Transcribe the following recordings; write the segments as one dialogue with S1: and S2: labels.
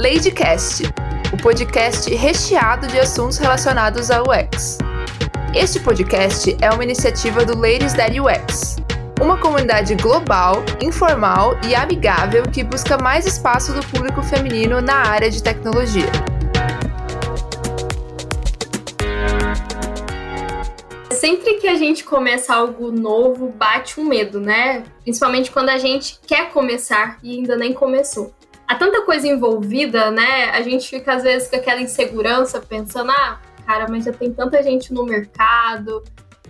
S1: Ladycast, o podcast recheado de assuntos relacionados ao UX. Este podcast é uma iniciativa do Ladies That UX, uma comunidade global, informal e amigável que busca mais espaço do público feminino na área de tecnologia.
S2: sempre que a gente começa algo novo, bate um medo, né? Principalmente quando a gente quer começar e ainda nem começou. Há tanta coisa envolvida, né? A gente fica às vezes com aquela insegurança, pensando, ah, cara, mas já tem tanta gente no mercado.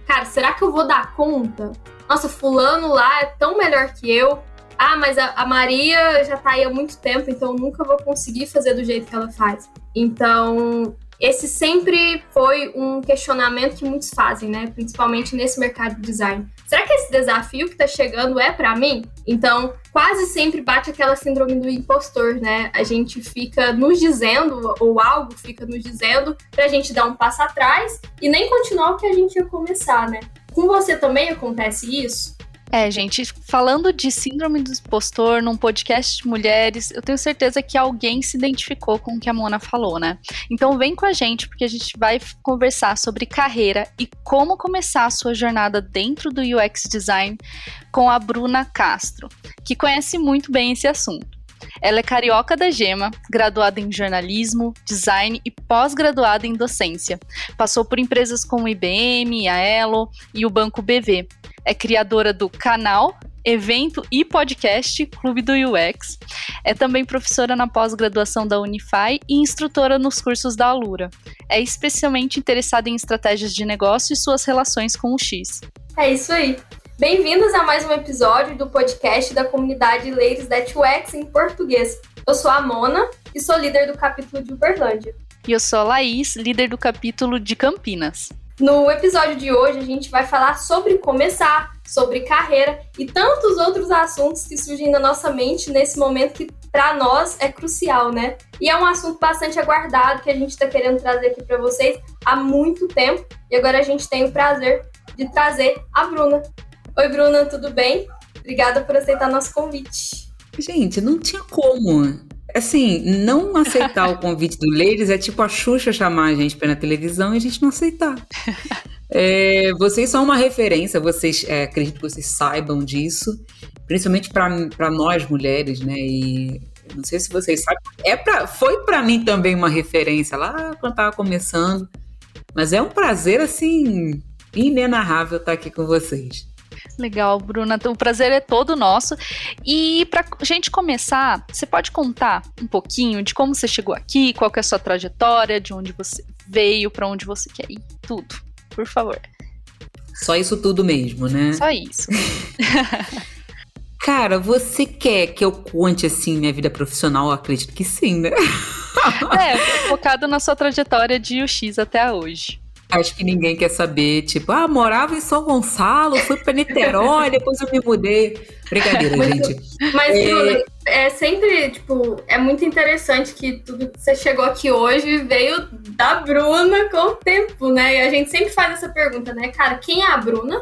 S2: Cara, será que eu vou dar conta? Nossa, fulano lá é tão melhor que eu. Ah, mas a, a Maria já tá aí há muito tempo, então eu nunca vou conseguir fazer do jeito que ela faz. Então, esse sempre foi um questionamento que muitos fazem, né? Principalmente nesse mercado de design. Será que esse desafio que está chegando é para mim? Então, quase sempre bate aquela síndrome do impostor, né? A gente fica nos dizendo, ou algo fica nos dizendo, para a gente dar um passo atrás e nem continuar o que a gente ia começar, né? Com você também acontece isso?
S3: É, gente, falando de síndrome do impostor num podcast de mulheres, eu tenho certeza que alguém se identificou com o que a Mona falou, né? Então vem com a gente, porque a gente vai conversar sobre carreira e como começar a sua jornada dentro do UX Design com a Bruna Castro, que conhece muito bem esse assunto. Ela é carioca da Gema, graduada em jornalismo, design e pós-graduada em docência. Passou por empresas como IBM, a Elo e o Banco BV é criadora do canal, evento e podcast Clube do UX. É também professora na pós-graduação da Unify e instrutora nos cursos da Alura. É especialmente interessada em estratégias de negócio e suas relações com o X.
S2: É isso aí. Bem-vindos a mais um episódio do podcast da comunidade Ladies That UX em português. Eu sou a Mona e sou líder do capítulo de Uberlândia.
S3: E eu sou a Laís, líder do capítulo de Campinas.
S2: No episódio de hoje, a gente vai falar sobre começar, sobre carreira e tantos outros assuntos que surgem na nossa mente nesse momento que para nós é crucial, né? E é um assunto bastante aguardado que a gente está querendo trazer aqui para vocês há muito tempo e agora a gente tem o prazer de trazer a Bruna. Oi, Bruna, tudo bem? Obrigada por aceitar nosso convite.
S4: Gente, não tinha como. Assim, não aceitar o convite do Ladies é tipo a Xuxa chamar a gente para na televisão e a gente não aceitar. É, vocês são uma referência, vocês é, acredito que vocês saibam disso, principalmente para nós mulheres, né? E não sei se vocês sabem, é pra, foi para mim também uma referência lá quando estava começando, mas é um prazer assim inenarrável estar aqui com vocês.
S3: Legal, Bruna. O prazer é todo nosso. E para gente começar, você pode contar um pouquinho de como você chegou aqui, qual é a sua trajetória, de onde você veio, para onde você quer ir, tudo, por favor.
S4: Só isso tudo mesmo, né?
S3: Só isso.
S4: Cara, você quer que eu conte assim minha vida profissional? Eu acredito que sim, né?
S3: é, focado na sua trajetória de UX até hoje.
S4: Acho que ninguém quer saber, tipo, ah, morava em São Gonçalo, fui para Niterói, depois eu me mudei. Brincadeira,
S2: mas,
S4: gente.
S2: Mas, é... é sempre, tipo, é muito interessante que tudo que você chegou aqui hoje veio da Bruna com o tempo, né? E a gente sempre faz essa pergunta, né, cara, quem é a Bruna?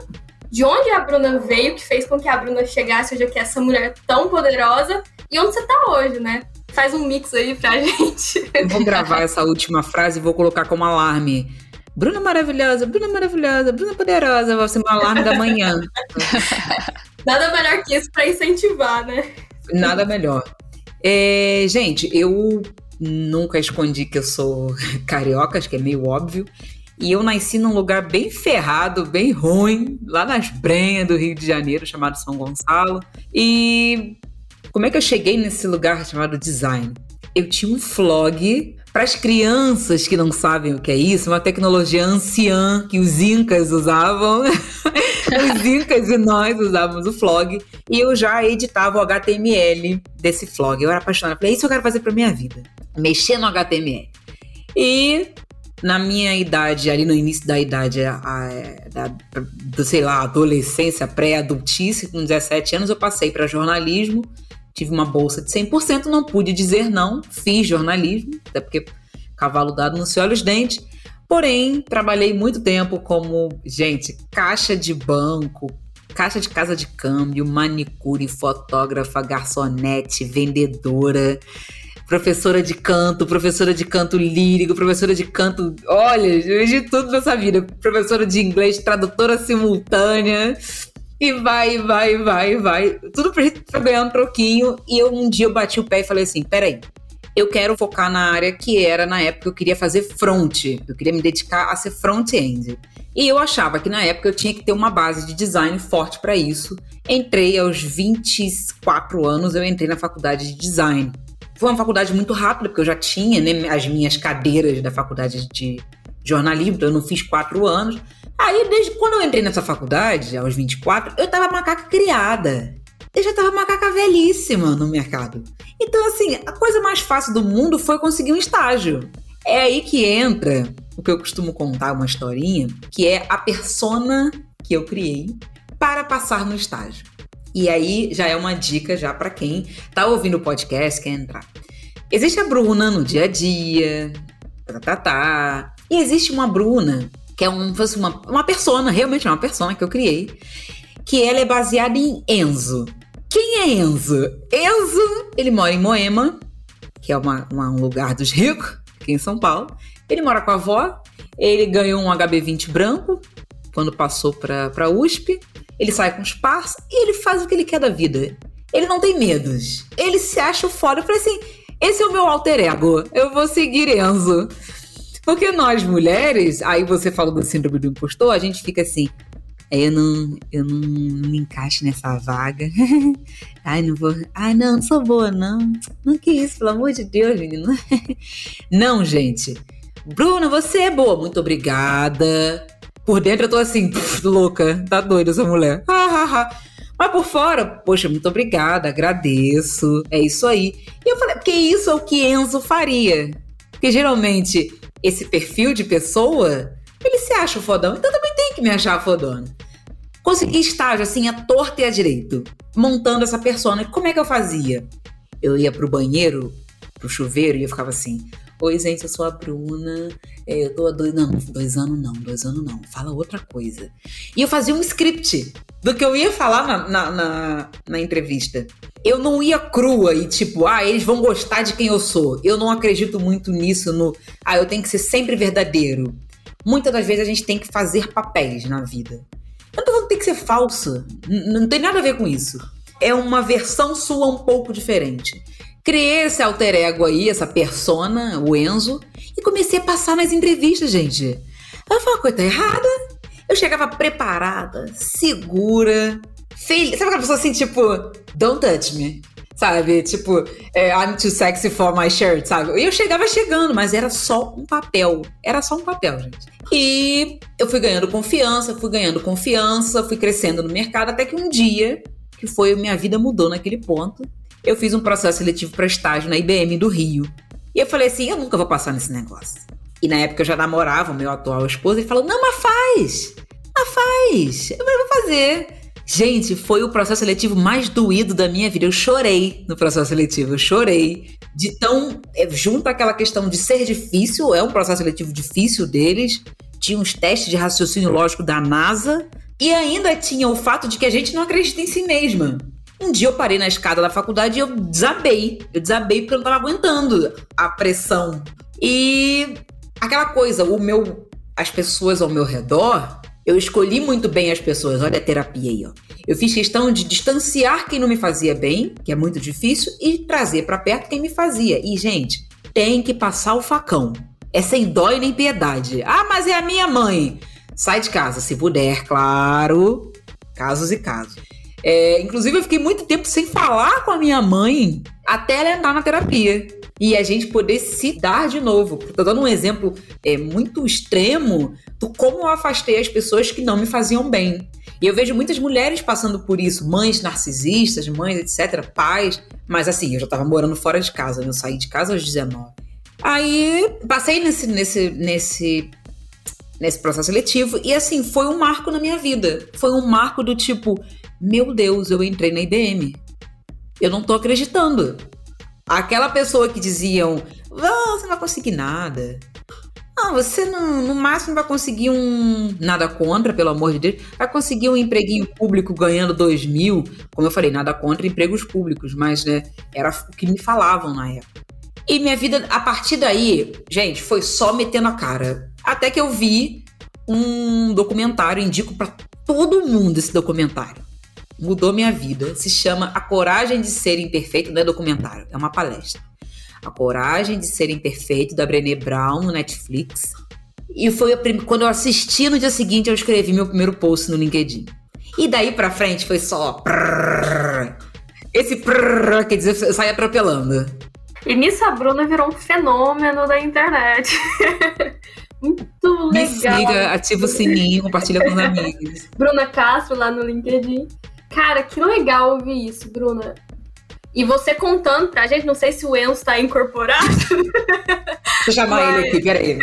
S2: De onde a Bruna veio, que fez com que a Bruna chegasse hoje aqui, essa mulher tão poderosa? E onde você tá hoje, né? Faz um mix aí pra gente.
S4: Eu vou gravar essa última frase e vou colocar como alarme Bruna maravilhosa, Bruna maravilhosa, Bruna poderosa, vai ser meu alarme da manhã.
S2: Nada melhor que isso para incentivar, né?
S4: Nada melhor. É, gente, eu nunca escondi que eu sou carioca, acho que é meio óbvio. E eu nasci num lugar bem ferrado, bem ruim, lá nas brenhas do Rio de Janeiro, chamado São Gonçalo. E como é que eu cheguei nesse lugar chamado design? Eu tinha um flog para as crianças que não sabem o que é isso, uma tecnologia anciã que os incas usavam. os incas e nós usávamos o flog. E eu já editava o HTML desse flog. Eu era apaixonada. Falei, é isso eu quero fazer para minha vida. Mexer no HTML. E na minha idade, ali no início da idade, a, a, do, sei lá, adolescência, pré-adultice, com 17 anos, eu passei para jornalismo tive uma bolsa de 100%, não pude dizer não, fiz jornalismo, até porque cavalo dado não se olha os dentes. Porém, trabalhei muito tempo como, gente, caixa de banco, caixa de casa de câmbio, manicure, fotógrafa, garçonete, vendedora. professora de canto, professora de canto lírico, professora de canto. Olha, de tudo nessa vida. Professora de inglês, tradutora simultânea. E vai, vai, vai, vai. Tudo pra ganhar um troquinho. E eu um dia eu bati o pé e falei assim: peraí, eu quero focar na área que era na época eu queria fazer front. Eu queria me dedicar a ser front-end. E eu achava que na época eu tinha que ter uma base de design forte para isso. Entrei aos 24 anos, eu entrei na faculdade de design. Foi uma faculdade muito rápida, porque eu já tinha né, as minhas cadeiras da faculdade de jornalismo, então eu não fiz quatro anos. Aí, desde quando eu entrei nessa faculdade, aos 24, eu tava macaca criada. Eu já tava macaca velhíssima no mercado. Então, assim, a coisa mais fácil do mundo foi conseguir um estágio. É aí que entra o que eu costumo contar, uma historinha, que é a persona que eu criei para passar no estágio. E aí já é uma dica já para quem tá ouvindo o podcast, quer entrar. Existe a Bruna no dia a dia, tá, tá, tá. E existe uma Bruna, que é um, uma, uma persona, realmente é uma persona que eu criei, que ela é baseada em Enzo. Quem é Enzo? Enzo, ele mora em Moema, que é uma, uma, um lugar dos ricos, aqui em São Paulo. Ele mora com a avó, ele ganhou um HB20 branco quando passou para a USP. Ele sai com os pars e ele faz o que ele quer da vida. Ele não tem medos. Ele se acha foda. Eu falei assim: esse é o meu alter ego. Eu vou seguir Enzo. Porque nós mulheres, aí você falou do síndrome do impostor, a gente fica assim: eu não, eu não, não me encaixo nessa vaga. Ai, não vou. Ai, não, não sou boa, não. Não que isso, pelo amor de Deus, menino. Não, gente. Bruna, você é boa. Muito obrigada. Por dentro eu tô assim, pff, louca, tá doida essa mulher. Mas por fora, poxa, muito obrigada, agradeço. É isso aí. E eu falei, porque isso é o que Enzo faria. Porque geralmente esse perfil de pessoa, ele se acha fodão, então também tem que me achar fodona. Consegui estágio assim, a torta e a direito, montando essa persona. Como é que eu fazia? Eu ia pro banheiro, pro chuveiro, e eu ficava assim: Oi, gente, eu sou a Bruna. É, eu tô há dois. Não, dois anos não, dois anos não. Fala outra coisa. E eu fazia um script do que eu ia falar na, na, na, na entrevista. Eu não ia crua e tipo, ah, eles vão gostar de quem eu sou. Eu não acredito muito nisso, no. Ah, eu tenho que ser sempre verdadeiro. Muitas das vezes a gente tem que fazer papéis na vida. Eu não tô falando que tem que ser falsa. N não tem nada a ver com isso. É uma versão sua um pouco diferente. Criei esse alter ego aí, essa persona, o Enzo, e comecei a passar nas entrevistas, gente. Eu falei, coisa tá errada. Eu chegava preparada, segura, feliz. Sabe aquela pessoa assim, tipo, don't touch me? Sabe? Tipo, é, I'm too sexy for my shirt, sabe? E eu chegava chegando, mas era só um papel. Era só um papel, gente. E eu fui ganhando confiança, fui ganhando confiança, fui crescendo no mercado, até que um dia, que foi, minha vida mudou naquele ponto eu fiz um processo seletivo para estágio na IBM do Rio. E eu falei assim: eu nunca vou passar nesse negócio. E na época eu já namorava o meu atual esposo. Ele falou: não, mas faz! Mas faz! Eu vou fazer. Gente, foi o processo seletivo mais doído da minha vida. Eu chorei no processo seletivo, eu chorei. De tão. É, junto àquela questão de ser difícil, é um processo seletivo difícil deles. Tinha uns testes de raciocínio lógico da NASA. E ainda tinha o fato de que a gente não acredita em si mesma. Um dia eu parei na escada da faculdade e eu desabei. Eu desabei porque eu não tava aguentando a pressão. E aquela coisa, o meu as pessoas ao meu redor, eu escolhi muito bem as pessoas. Olha a terapia aí, ó. Eu fiz questão de distanciar quem não me fazia bem, que é muito difícil, e trazer para perto quem me fazia. E gente, tem que passar o facão. É sem dó e nem piedade. Ah, mas é a minha mãe. Sai de casa, se puder, claro. Casos e casos. É, inclusive, eu fiquei muito tempo sem falar com a minha mãe até ela entrar na terapia. E a gente poder se dar de novo. Tô dando um exemplo é, muito extremo do como eu afastei as pessoas que não me faziam bem. E eu vejo muitas mulheres passando por isso, mães narcisistas, mães, etc., pais. Mas assim, eu já tava morando fora de casa, eu saí de casa aos 19. Aí passei nesse, nesse, nesse, nesse processo seletivo e assim, foi um marco na minha vida. Foi um marco do tipo, meu Deus, eu entrei na IBM. Eu não tô acreditando. Aquela pessoa que diziam, você não vai conseguir nada. Não, você não, no máximo vai conseguir um. Nada contra, pelo amor de Deus. Vai conseguir um empreguinho público ganhando dois mil. Como eu falei, nada contra empregos públicos, mas né, era o que me falavam na época. E minha vida, a partir daí, gente, foi só metendo a cara. Até que eu vi um documentário, indico para todo mundo esse documentário. Mudou minha vida. Se chama A Coragem de Ser Imperfeito, não é documentário, é uma palestra. A Coragem de Ser Imperfeito, da Brené Brown, no Netflix. E foi quando eu assisti no dia seguinte, eu escrevi meu primeiro post no LinkedIn. E daí pra frente foi só. Esse prrr, quer dizer, eu saí atropelando.
S2: E nisso a Bruna virou um fenômeno da internet. Muito
S4: Me
S2: legal.
S4: siga, ativa o sininho, compartilha com os amigos.
S2: Bruna Castro lá no LinkedIn. Cara, que legal ouvir isso, Bruna. E você contando pra gente, não sei se o Enzo tá incorporado,
S4: Deixa eu chamar
S2: Mas-
S4: ele aqui, peraí.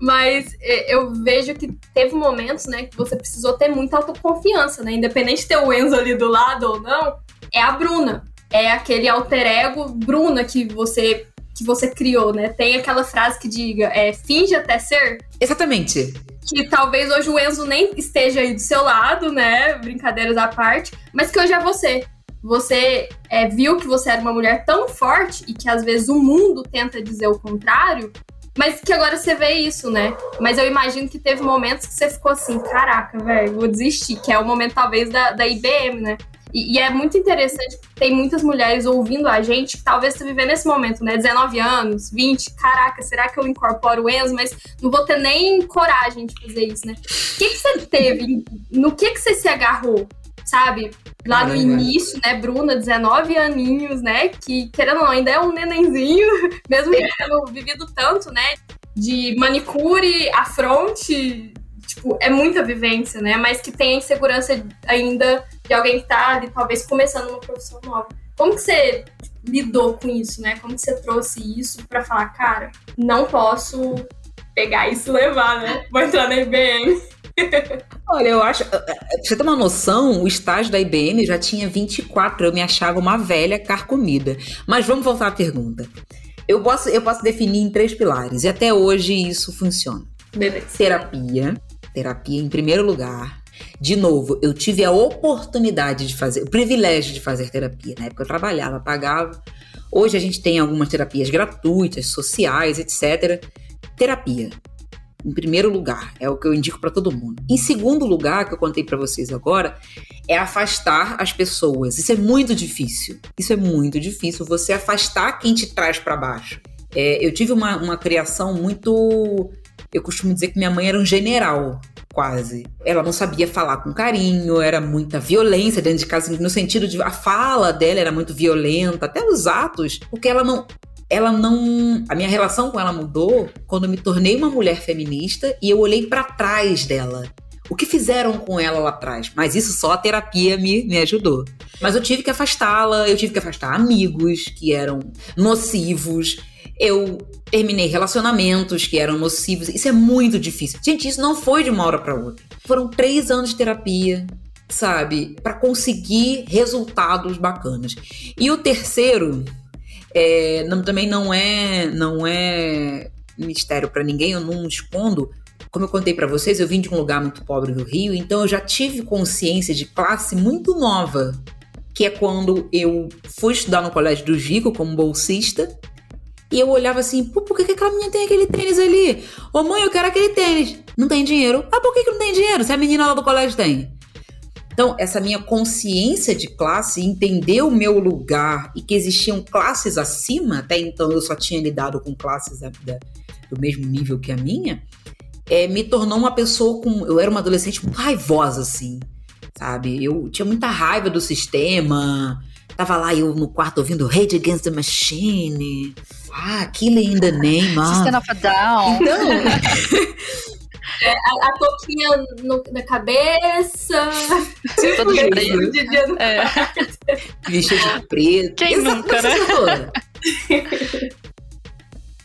S2: mas é, eu vejo que teve momentos, né, que você precisou ter muita autoconfiança, né? Independente de ter o Enzo ali do lado ou não, é a Bruna. É aquele alter ego Bruna que você que você criou, né? Tem aquela frase que diga, é, finge até ser,
S4: Exatamente.
S2: que talvez hoje o Enzo nem esteja aí do seu lado, né? Brincadeiras à parte, mas que hoje é você. Você é, viu que você era uma mulher tão forte e que às vezes o mundo tenta dizer o contrário, mas que agora você vê isso, né? Mas eu imagino que teve momentos que você ficou assim, caraca, velho, vou desistir, que é o momento talvez da, da IBM, né? E, e é muito interessante, tem muitas mulheres ouvindo a gente que talvez estão vivendo esse momento, né? 19 anos, 20, caraca, será que eu incorporo o Enzo? Mas não vou ter nem coragem de fazer isso, né? O que, que você teve? No que, que você se agarrou? Sabe? Lá no início, né, Bruna, 19 aninhos, né? Que, querendo ou não, ainda é um nenenzinho, mesmo tendo vivido tanto, né? De manicure, afronte, tipo, é muita vivência, né? Mas que tem a insegurança ainda de alguém que tá ali, talvez, começando uma profissão nova. Como que você lidou com isso, né? Como que você trouxe isso pra falar, cara, não posso pegar isso e levar, né? Vou entrar na IBM.
S4: Olha, eu acho. Pra você ter uma noção, o estágio da IBM já tinha 24, eu me achava uma velha carcomida. Mas vamos voltar à pergunta. Eu posso, eu posso definir em três pilares, e até hoje isso funciona.
S2: Beleza.
S4: Terapia. Terapia em primeiro lugar. De novo, eu tive a oportunidade de fazer, o privilégio de fazer terapia. Na época eu trabalhava, pagava. Hoje a gente tem algumas terapias gratuitas, sociais, etc. Terapia. Em primeiro lugar, é o que eu indico para todo mundo. Em segundo lugar, que eu contei para vocês agora, é afastar as pessoas. Isso é muito difícil. Isso é muito difícil, você afastar quem te traz para baixo. É, eu tive uma, uma criação muito. Eu costumo dizer que minha mãe era um general, quase. Ela não sabia falar com carinho, era muita violência dentro de casa, no sentido de a fala dela era muito violenta, até os atos, porque ela não. Ela não. A minha relação com ela mudou quando eu me tornei uma mulher feminista e eu olhei para trás dela. O que fizeram com ela lá atrás? Mas isso só a terapia me, me ajudou. Mas eu tive que afastá-la, eu tive que afastar amigos que eram nocivos, eu terminei relacionamentos que eram nocivos. Isso é muito difícil. Gente, isso não foi de uma hora para outra. Foram três anos de terapia, sabe? para conseguir resultados bacanas. E o terceiro, é, não- também não é, não é mistério para ninguém, eu não escondo. Como eu contei para vocês, eu vim de um lugar muito pobre do Rio, então eu já tive consciência de classe muito nova, que é quando eu fui estudar no Colégio do Gico como bolsista. E eu olhava assim, Pô, por que, que aquela menina tem aquele tênis ali? Ô mãe, eu quero aquele tênis. Não tem dinheiro. Ah, por que, que não tem dinheiro? Se a menina lá do colégio tem. Então, essa minha consciência de classe, entender o meu lugar e que existiam classes acima, até então eu só tinha lidado com classes da- da- do mesmo nível que a minha, é, me tornou uma pessoa com. Eu era uma adolescente muito raivosa, assim, sabe? Eu tinha muita raiva do sistema. Tava lá eu no quarto ouvindo Rage Against the Machine. Ah, Killing in the Name. Ah.
S3: System of a Down.
S4: Então,
S2: A, a touquinha no- na cabeça. tipo
S3: Todo de preto.
S2: de dia do-
S3: É.
S4: vestido de preto.
S3: Quem
S4: Exato,
S3: nunca,
S4: você
S3: né?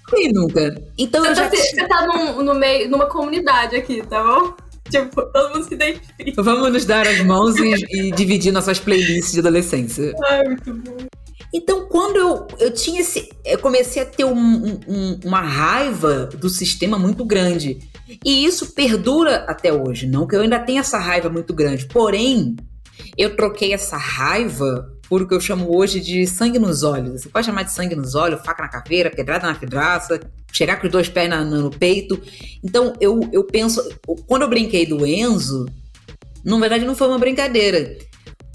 S4: Quem nunca? Então eu
S2: Você
S4: já
S2: tá, você tá num, no meio, numa comunidade aqui, tá bom? Tipo, todo mundo se identifica.
S4: Vamos nos dar as mãos e, e dividir nossas playlists de adolescência.
S2: Ai, muito bom.
S4: Então, quando eu, eu tinha esse. Eu comecei a ter um- um- um- uma raiva do sistema muito grande. E isso perdura até hoje. Não que eu ainda tenha essa raiva muito grande. Porém, eu troquei essa raiva por o que eu chamo hoje de sangue nos olhos. Você pode chamar de sangue nos olhos, faca na caveira, pedrada na pedraça, chegar com os dois pés na, no peito. Então, eu, eu penso, quando eu brinquei do Enzo, na verdade não foi uma brincadeira.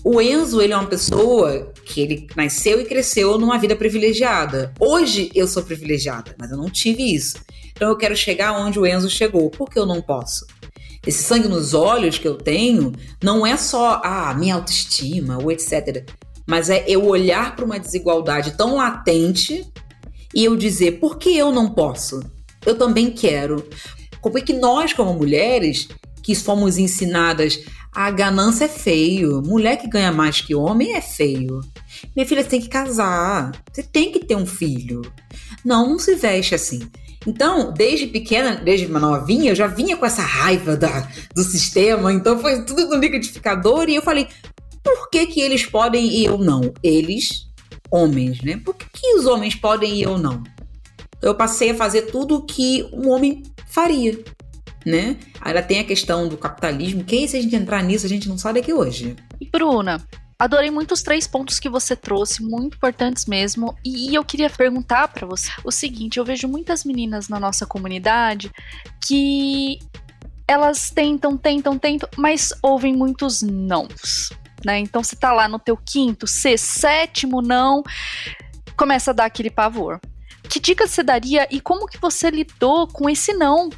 S4: O Enzo, ele é uma pessoa que ele nasceu e cresceu numa vida privilegiada. Hoje eu sou privilegiada, mas eu não tive isso. Então eu quero chegar onde o Enzo chegou. Por que eu não posso? Esse sangue nos olhos que eu tenho não é só a ah, minha autoestima ou etc. Mas é eu olhar para uma desigualdade tão latente e eu dizer, por que eu não posso? Eu também quero. Como é que nós, como mulheres, que fomos ensinadas a ganância é feio, mulher que ganha mais que homem é feio. Minha filha, você tem que casar, você tem que ter um filho. Não, não se veste assim. Então, desde pequena, desde novinha, eu já vinha com essa raiva da, do sistema, então foi tudo no liquidificador e eu falei, por que que eles podem e eu não? Eles, homens, né? Por que, que os homens podem e eu não? Eu passei a fazer tudo o que um homem faria, né? Aí tem a questão do capitalismo, que se a gente entrar nisso, a gente não sai daqui hoje.
S3: Bruna, Adorei muito os três pontos que você trouxe, muito importantes mesmo. E eu queria perguntar para você o seguinte: eu vejo muitas meninas na nossa comunidade que elas tentam, tentam, tentam, mas ouvem muitos nãos. Né? Então você tá lá no teu quinto, sexto, sétimo não, começa a dar aquele pavor. Que dica você daria e como que você lidou com esse não?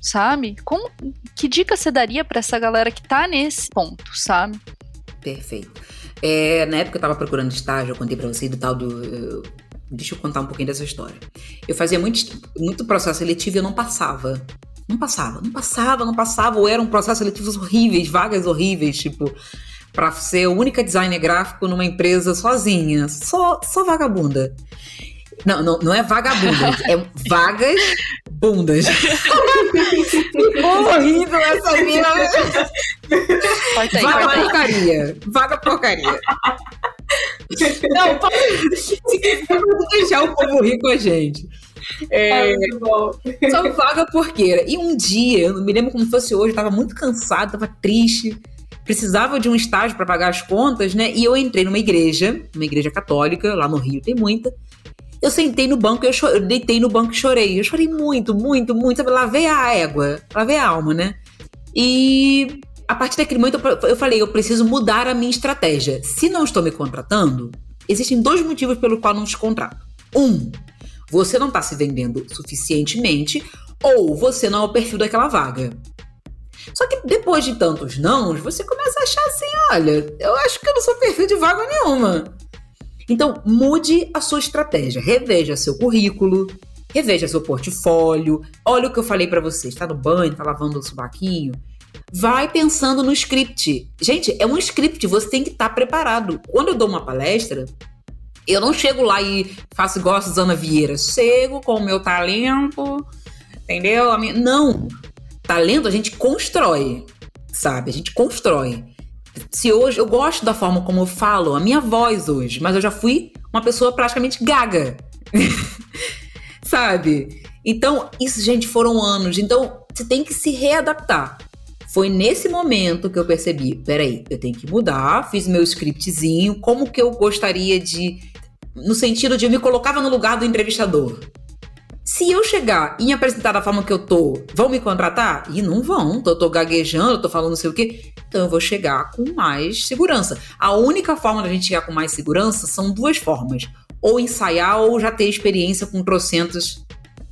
S3: Sabe? Como, que dica você daria para essa galera que tá nesse ponto, sabe?
S4: Perfeito. É, na época eu estava procurando estágio, eu contei para você do tal do. deixa eu contar um pouquinho dessa história. Eu fazia muito, muito processo seletivo e eu não passava. Não passava, não passava, não passava. Ou eram processos seletivos horríveis, vagas horríveis, tipo, para ser a única designer gráfico numa empresa sozinha. Só, só vagabunda. Não, não, não é vagabunda, é vagas bundas. Ficou horrível essa minha. Vaga porcaria. Vaga porcaria. Não, se quiser, deixar o povo rir com a gente. É, é só vaga porqueira. E um dia, eu não me lembro como fosse hoje, eu tava muito cansado, tava triste, precisava de um estágio para pagar as contas, né? E eu entrei numa igreja, uma igreja católica, lá no Rio tem muita. Eu sentei no banco, eu, eu deitei no banco e chorei. Eu chorei muito, muito, muito. Sabe, lavei a égua, lavei a alma, né? E a partir daquele momento eu falei, eu preciso mudar a minha estratégia. Se não estou me contratando, existem dois motivos pelo qual não te contrato. Um, você não está se vendendo suficientemente ou você não é o perfil daquela vaga. Só que depois de tantos nãos, você começa a achar assim, olha, eu acho que eu não sou perfil de vaga nenhuma. Então, mude a sua estratégia, reveja seu currículo, reveja seu portfólio. Olha o que eu falei para você, está no banho, está lavando o subaquinho. Vai pensando no script. Gente, é um script, você tem que estar tá preparado. Quando eu dou uma palestra, eu não chego lá e faço igual a Suzana Vieira. Chego com o meu talento, entendeu? Não. Talento a gente constrói, sabe? A gente constrói. Se hoje eu gosto da forma como eu falo, a minha voz hoje, mas eu já fui uma pessoa praticamente gaga. Sabe? Então, isso, gente, foram anos. Então, você tem que se readaptar. Foi nesse momento que eu percebi, peraí, eu tenho que mudar, fiz meu scriptzinho, como que eu gostaria de no sentido de eu me colocava no lugar do entrevistador. Se eu chegar e me apresentar da forma que eu tô, vão me contratar? E não vão. Tô gaguejando, tô falando não sei o quê. Então eu vou chegar com mais segurança. A única forma da gente chegar com mais segurança são duas formas. Ou ensaiar ou já ter experiência com trocentos.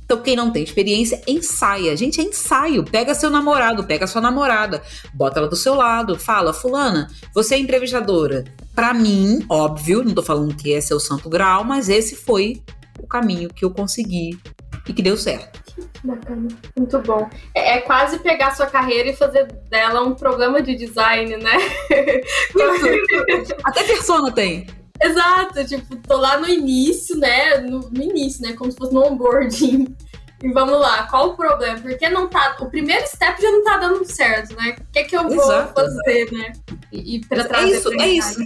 S4: Então, quem não tem experiência, ensaia. Gente, é ensaio. Pega seu namorado, pega sua namorada, bota ela do seu lado, fala, fulana, você é entrevistadora. Para mim, óbvio, não tô falando que esse é o santo grau, mas esse foi o caminho que eu consegui e que deu certo.
S2: Bacana, muito bom. É, é, quase pegar sua carreira e fazer dela um programa de design, né?
S4: Até persona tem.
S2: Exato, tipo, tô lá no início, né? No, no, início, né? Como se fosse no onboarding. E vamos lá, qual o problema? Porque não tá. O primeiro step já não tá dando certo, né? O que é que eu vou Exato. fazer, né? E, e pra
S4: trazer é isso, é isso.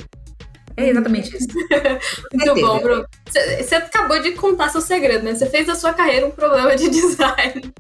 S4: É exatamente isso.
S2: Muito bom, Bruno. Você acabou de contar seu segredo, né? Você fez da sua carreira um problema de design.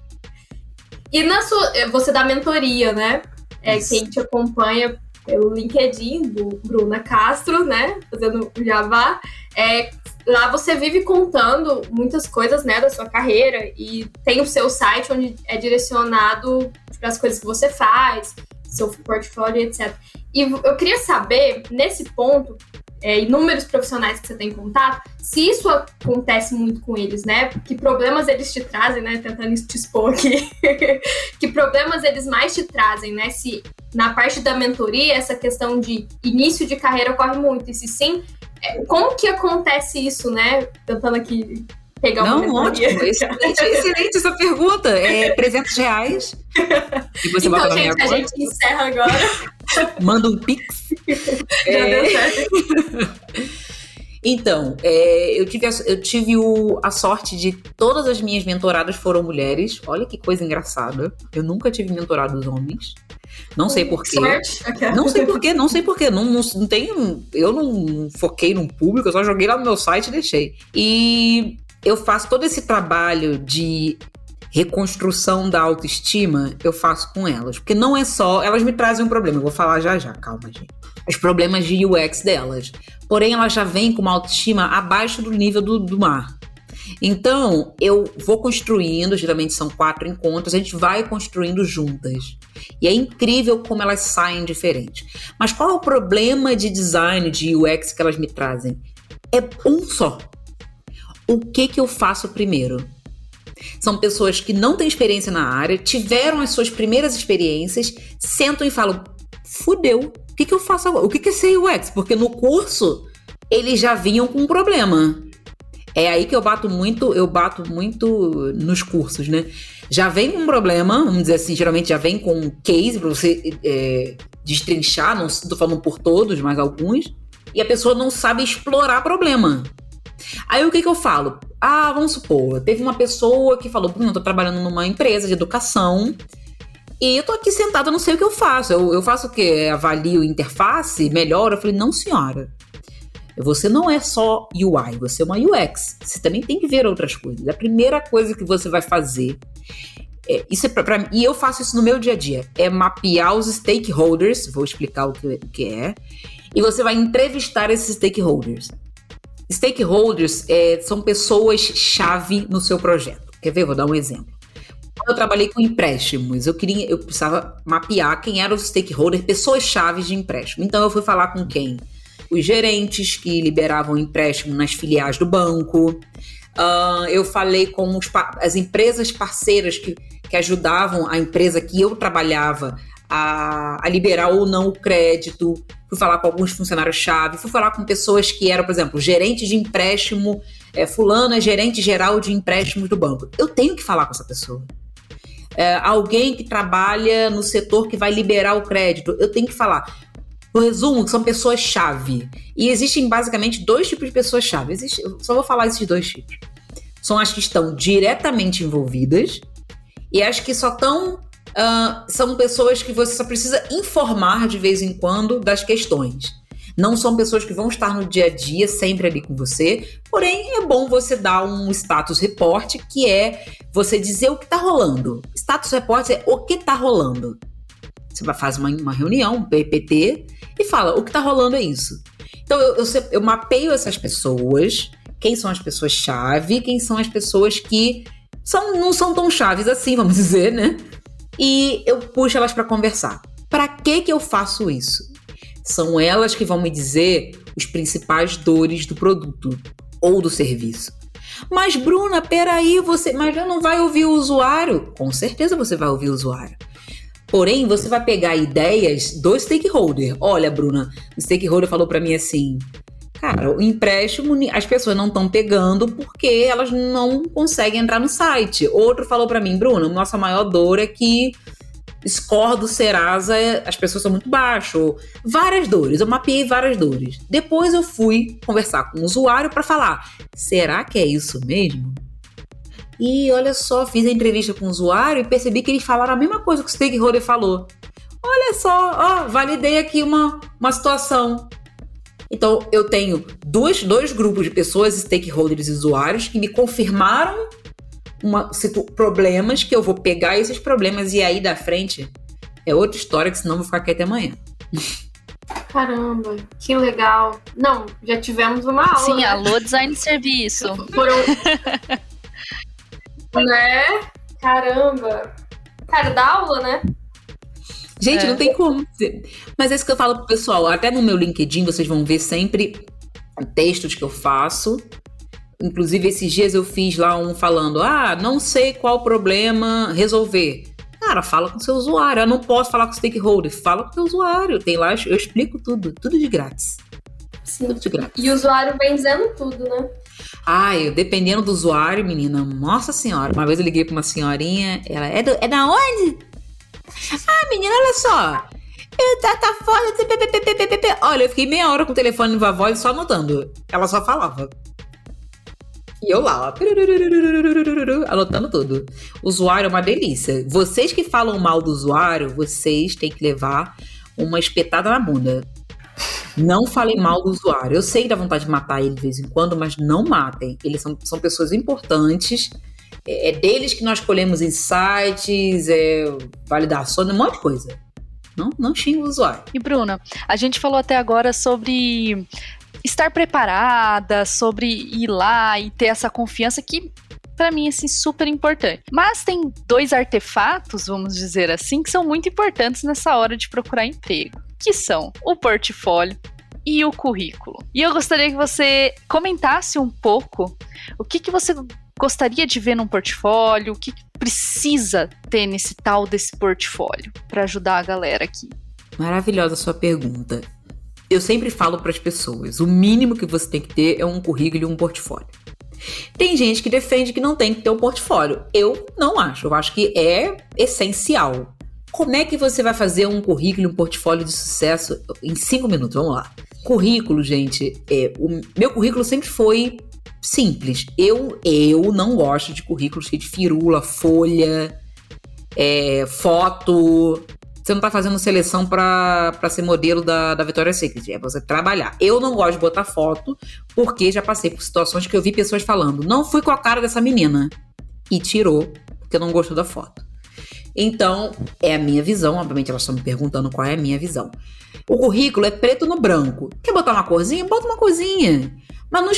S2: E na sua. Eh, você dá mentoria, né? É, quem te acompanha pelo LinkedIn do Bruna Castro, né? Fazendo o Java. É, lá você vive contando muitas coisas, né, da sua carreira e tem o seu site onde é direcionado para as coisas que você faz, seu portfólio, etc. E eu queria saber, nesse ponto, é, inúmeros profissionais que você tem contato, se isso acontece muito com eles, né? Que problemas eles te trazem, né? Tentando te expor aqui. que problemas eles mais te trazem, né? Se na parte da mentoria essa questão de início de carreira ocorre muito, e se sim, é, como que acontece isso, né? Tentando aqui pegar
S4: uma Não, ótimo, excelente, excelente essa pergunta. É 300 reais.
S2: E você então, bota gente, a gente encerra agora.
S4: Manda um pix. Já é... deu certo. Então, é, eu tive, a, eu tive o, a sorte de todas as minhas mentoradas foram mulheres. Olha que coisa engraçada. Eu nunca tive mentorados homens. Não sei porquê. Não sei porquê, não sei porquê. Não, não, não tenho. Eu não foquei num público, eu só joguei lá no meu site e deixei. E eu faço todo esse trabalho de reconstrução da autoestima, eu faço com elas. Porque não é só. Elas me trazem um problema, eu vou falar já já, calma, gente. Os problemas de UX delas. Porém, elas já vêm com uma autoestima abaixo do nível do, do mar. Então, eu vou construindo, geralmente são quatro encontros, a gente vai construindo juntas. E é incrível como elas saem diferentes. Mas qual é o problema de design, de UX que elas me trazem? É um só o que que eu faço primeiro? São pessoas que não têm experiência na área, tiveram as suas primeiras experiências, sentam e falam: fudeu, o que, que eu faço agora? O que, que é ser UX? Porque no curso eles já vinham com um problema. É aí que eu bato muito, eu bato muito nos cursos, né? Já vem com um problema, vamos dizer assim, geralmente já vem com um case para você é, destrinchar, não estou falando por todos, mas alguns, e a pessoa não sabe explorar problema. Aí o que, que eu falo? Ah, vamos supor, teve uma pessoa que falou: Bruno, eu tô trabalhando numa empresa de educação. E eu tô aqui sentada, não sei o que eu faço. Eu, eu faço o quê? Avalio interface? Melhor? Eu falei, não, senhora. Você não é só UI, você é uma UX. Você também tem que ver outras coisas. A primeira coisa que você vai fazer. É, isso é pra, pra, e eu faço isso no meu dia a dia. É mapear os stakeholders. Vou explicar o que, o que é. E você vai entrevistar esses stakeholders. Stakeholders é, são pessoas-chave no seu projeto. Quer ver? Vou dar um exemplo. Quando eu trabalhei com empréstimos, eu queria, eu precisava mapear quem eram os stakeholders, pessoas-chave de empréstimo. Então eu fui falar com quem? Os gerentes que liberavam empréstimo nas filiais do banco. Uh, eu falei com os, as empresas parceiras que, que ajudavam a empresa que eu trabalhava a, a liberar ou não o crédito, fui falar com alguns funcionários-chave, fui falar com pessoas que eram, por exemplo, gerente de empréstimo, é, fulano é gerente geral de empréstimos do banco. Eu tenho que falar com essa pessoa. É, alguém que trabalha no setor que vai liberar o crédito, eu tenho que falar. O resumo, são pessoas-chave. E existem basicamente dois tipos de pessoas-chave. Só vou falar esses dois tipos. São as que estão diretamente envolvidas e as que só estão uh, são pessoas que você só precisa informar de vez em quando das questões. Não são pessoas que vão estar no dia a dia sempre ali com você, porém é bom você dar um status report, que é você dizer o que está rolando. Status report é o que está rolando. Você fazer uma, uma reunião, um PPT, e fala: o que está rolando é isso. Então eu, eu, eu mapeio essas pessoas, quem são as pessoas-chave, quem são as pessoas que são, não são tão chaves assim, vamos dizer, né? E eu puxo elas para conversar. Para que que eu faço isso? São elas que vão me dizer os principais dores do produto ou do serviço. Mas Bruna, peraí, você, mas não vai ouvir o usuário? Com certeza você vai ouvir o usuário. Porém, você vai pegar ideias do stakeholder. Olha, Bruna, o stakeholder falou para mim assim: Cara, o empréstimo as pessoas não estão pegando porque elas não conseguem entrar no site. Outro falou para mim, Bruno, nossa maior dor é que score do Serasa, as pessoas são muito baixo. Várias dores, eu mapeei várias dores. Depois eu fui conversar com o usuário para falar: será que é isso mesmo? E olha só, fiz a entrevista com o usuário e percebi que eles falaram a mesma coisa que o stakeholder falou. Olha só, ó, validei aqui uma, uma situação. Então, eu tenho dois, dois grupos de pessoas, stakeholders e usuários, que me confirmaram uma, problemas que eu vou pegar esses problemas e aí da frente é outra história, que senão eu vou ficar aqui até amanhã.
S2: Caramba, que legal. Não, já tivemos uma aula.
S3: Sim,
S2: né?
S3: alô, design de serviço.
S2: Foram. né? Caramba. Cara, dá aula, né?
S4: Gente,
S3: É.
S4: não tem como. Mas é isso que eu falo pro pessoal. Até no meu LinkedIn vocês vão ver sempre textos que eu faço. Inclusive, esses dias eu fiz lá um falando: ah, não sei qual problema resolver. Cara, fala com seu usuário. Eu não posso falar com o stakeholder. Fala com o seu usuário. Tem lá, eu explico tudo. Tudo de grátis.
S2: Sim.
S4: Tudo de grátis.
S2: E o usuário vem dizendo tudo, né?
S4: Ah, eu, dependendo do usuário, menina, nossa senhora. Uma vez eu liguei pra uma senhorinha, ela é, do, é da onde? Ah, menina, olha só. Eu, tá, tá foda. Tá, olha, eu fiquei meia hora com o telefone no vovó e só anotando. Ela só falava. E eu lá, ó, anotando tudo. Usuário é uma delícia. Vocês que falam mal do usuário, vocês têm que levar uma espetada na bunda. Não falem mal do usuário. Eu sei que dá vontade de matar ele de vez em quando, mas não matem. Eles são, são pessoas importantes é, é deles que nós colhemos insights, é, validações, um monte de coisa. Não, não xinga o usuário.
S3: E Bruna, a gente falou até agora sobre estar preparada, sobre ir lá e ter essa confiança que para mim é assim, super importante. Mas tem dois artefatos, vamos dizer assim, que são muito importantes nessa hora de procurar emprego, que são o portfólio e o currículo. E eu gostaria que você comentasse um pouco o que, que você gostaria de ver num portfólio, o que, precisa ter nesse tal desse portfólio para ajudar a galera aqui.
S4: Maravilhosa sua pergunta. Eu sempre falo para as pessoas: o mínimo que você tem que ter é um currículo e um portfólio. Tem gente que defende que não tem que ter um portfólio. Eu não acho. Eu acho que é essencial. Como é que você vai fazer um currículo um portfólio de sucesso em cinco minutos? Vamos lá. Currículo, gente, é, o meu currículo sempre foi simples. Eu, eu não gosto de currículo cheio de firula, folha, é, foto. Você não tá fazendo seleção pra ser modelo da, da Victoria's Secret, é você trabalhar. Eu não gosto de botar foto, porque já passei por situações que eu vi pessoas falando, não fui com a cara dessa menina. E tirou, porque não gostou da foto. Então, é a minha visão, obviamente elas estão me perguntando qual é a minha visão. O currículo é preto no branco. Quer botar uma corzinha? Bota uma corzinha. Mas não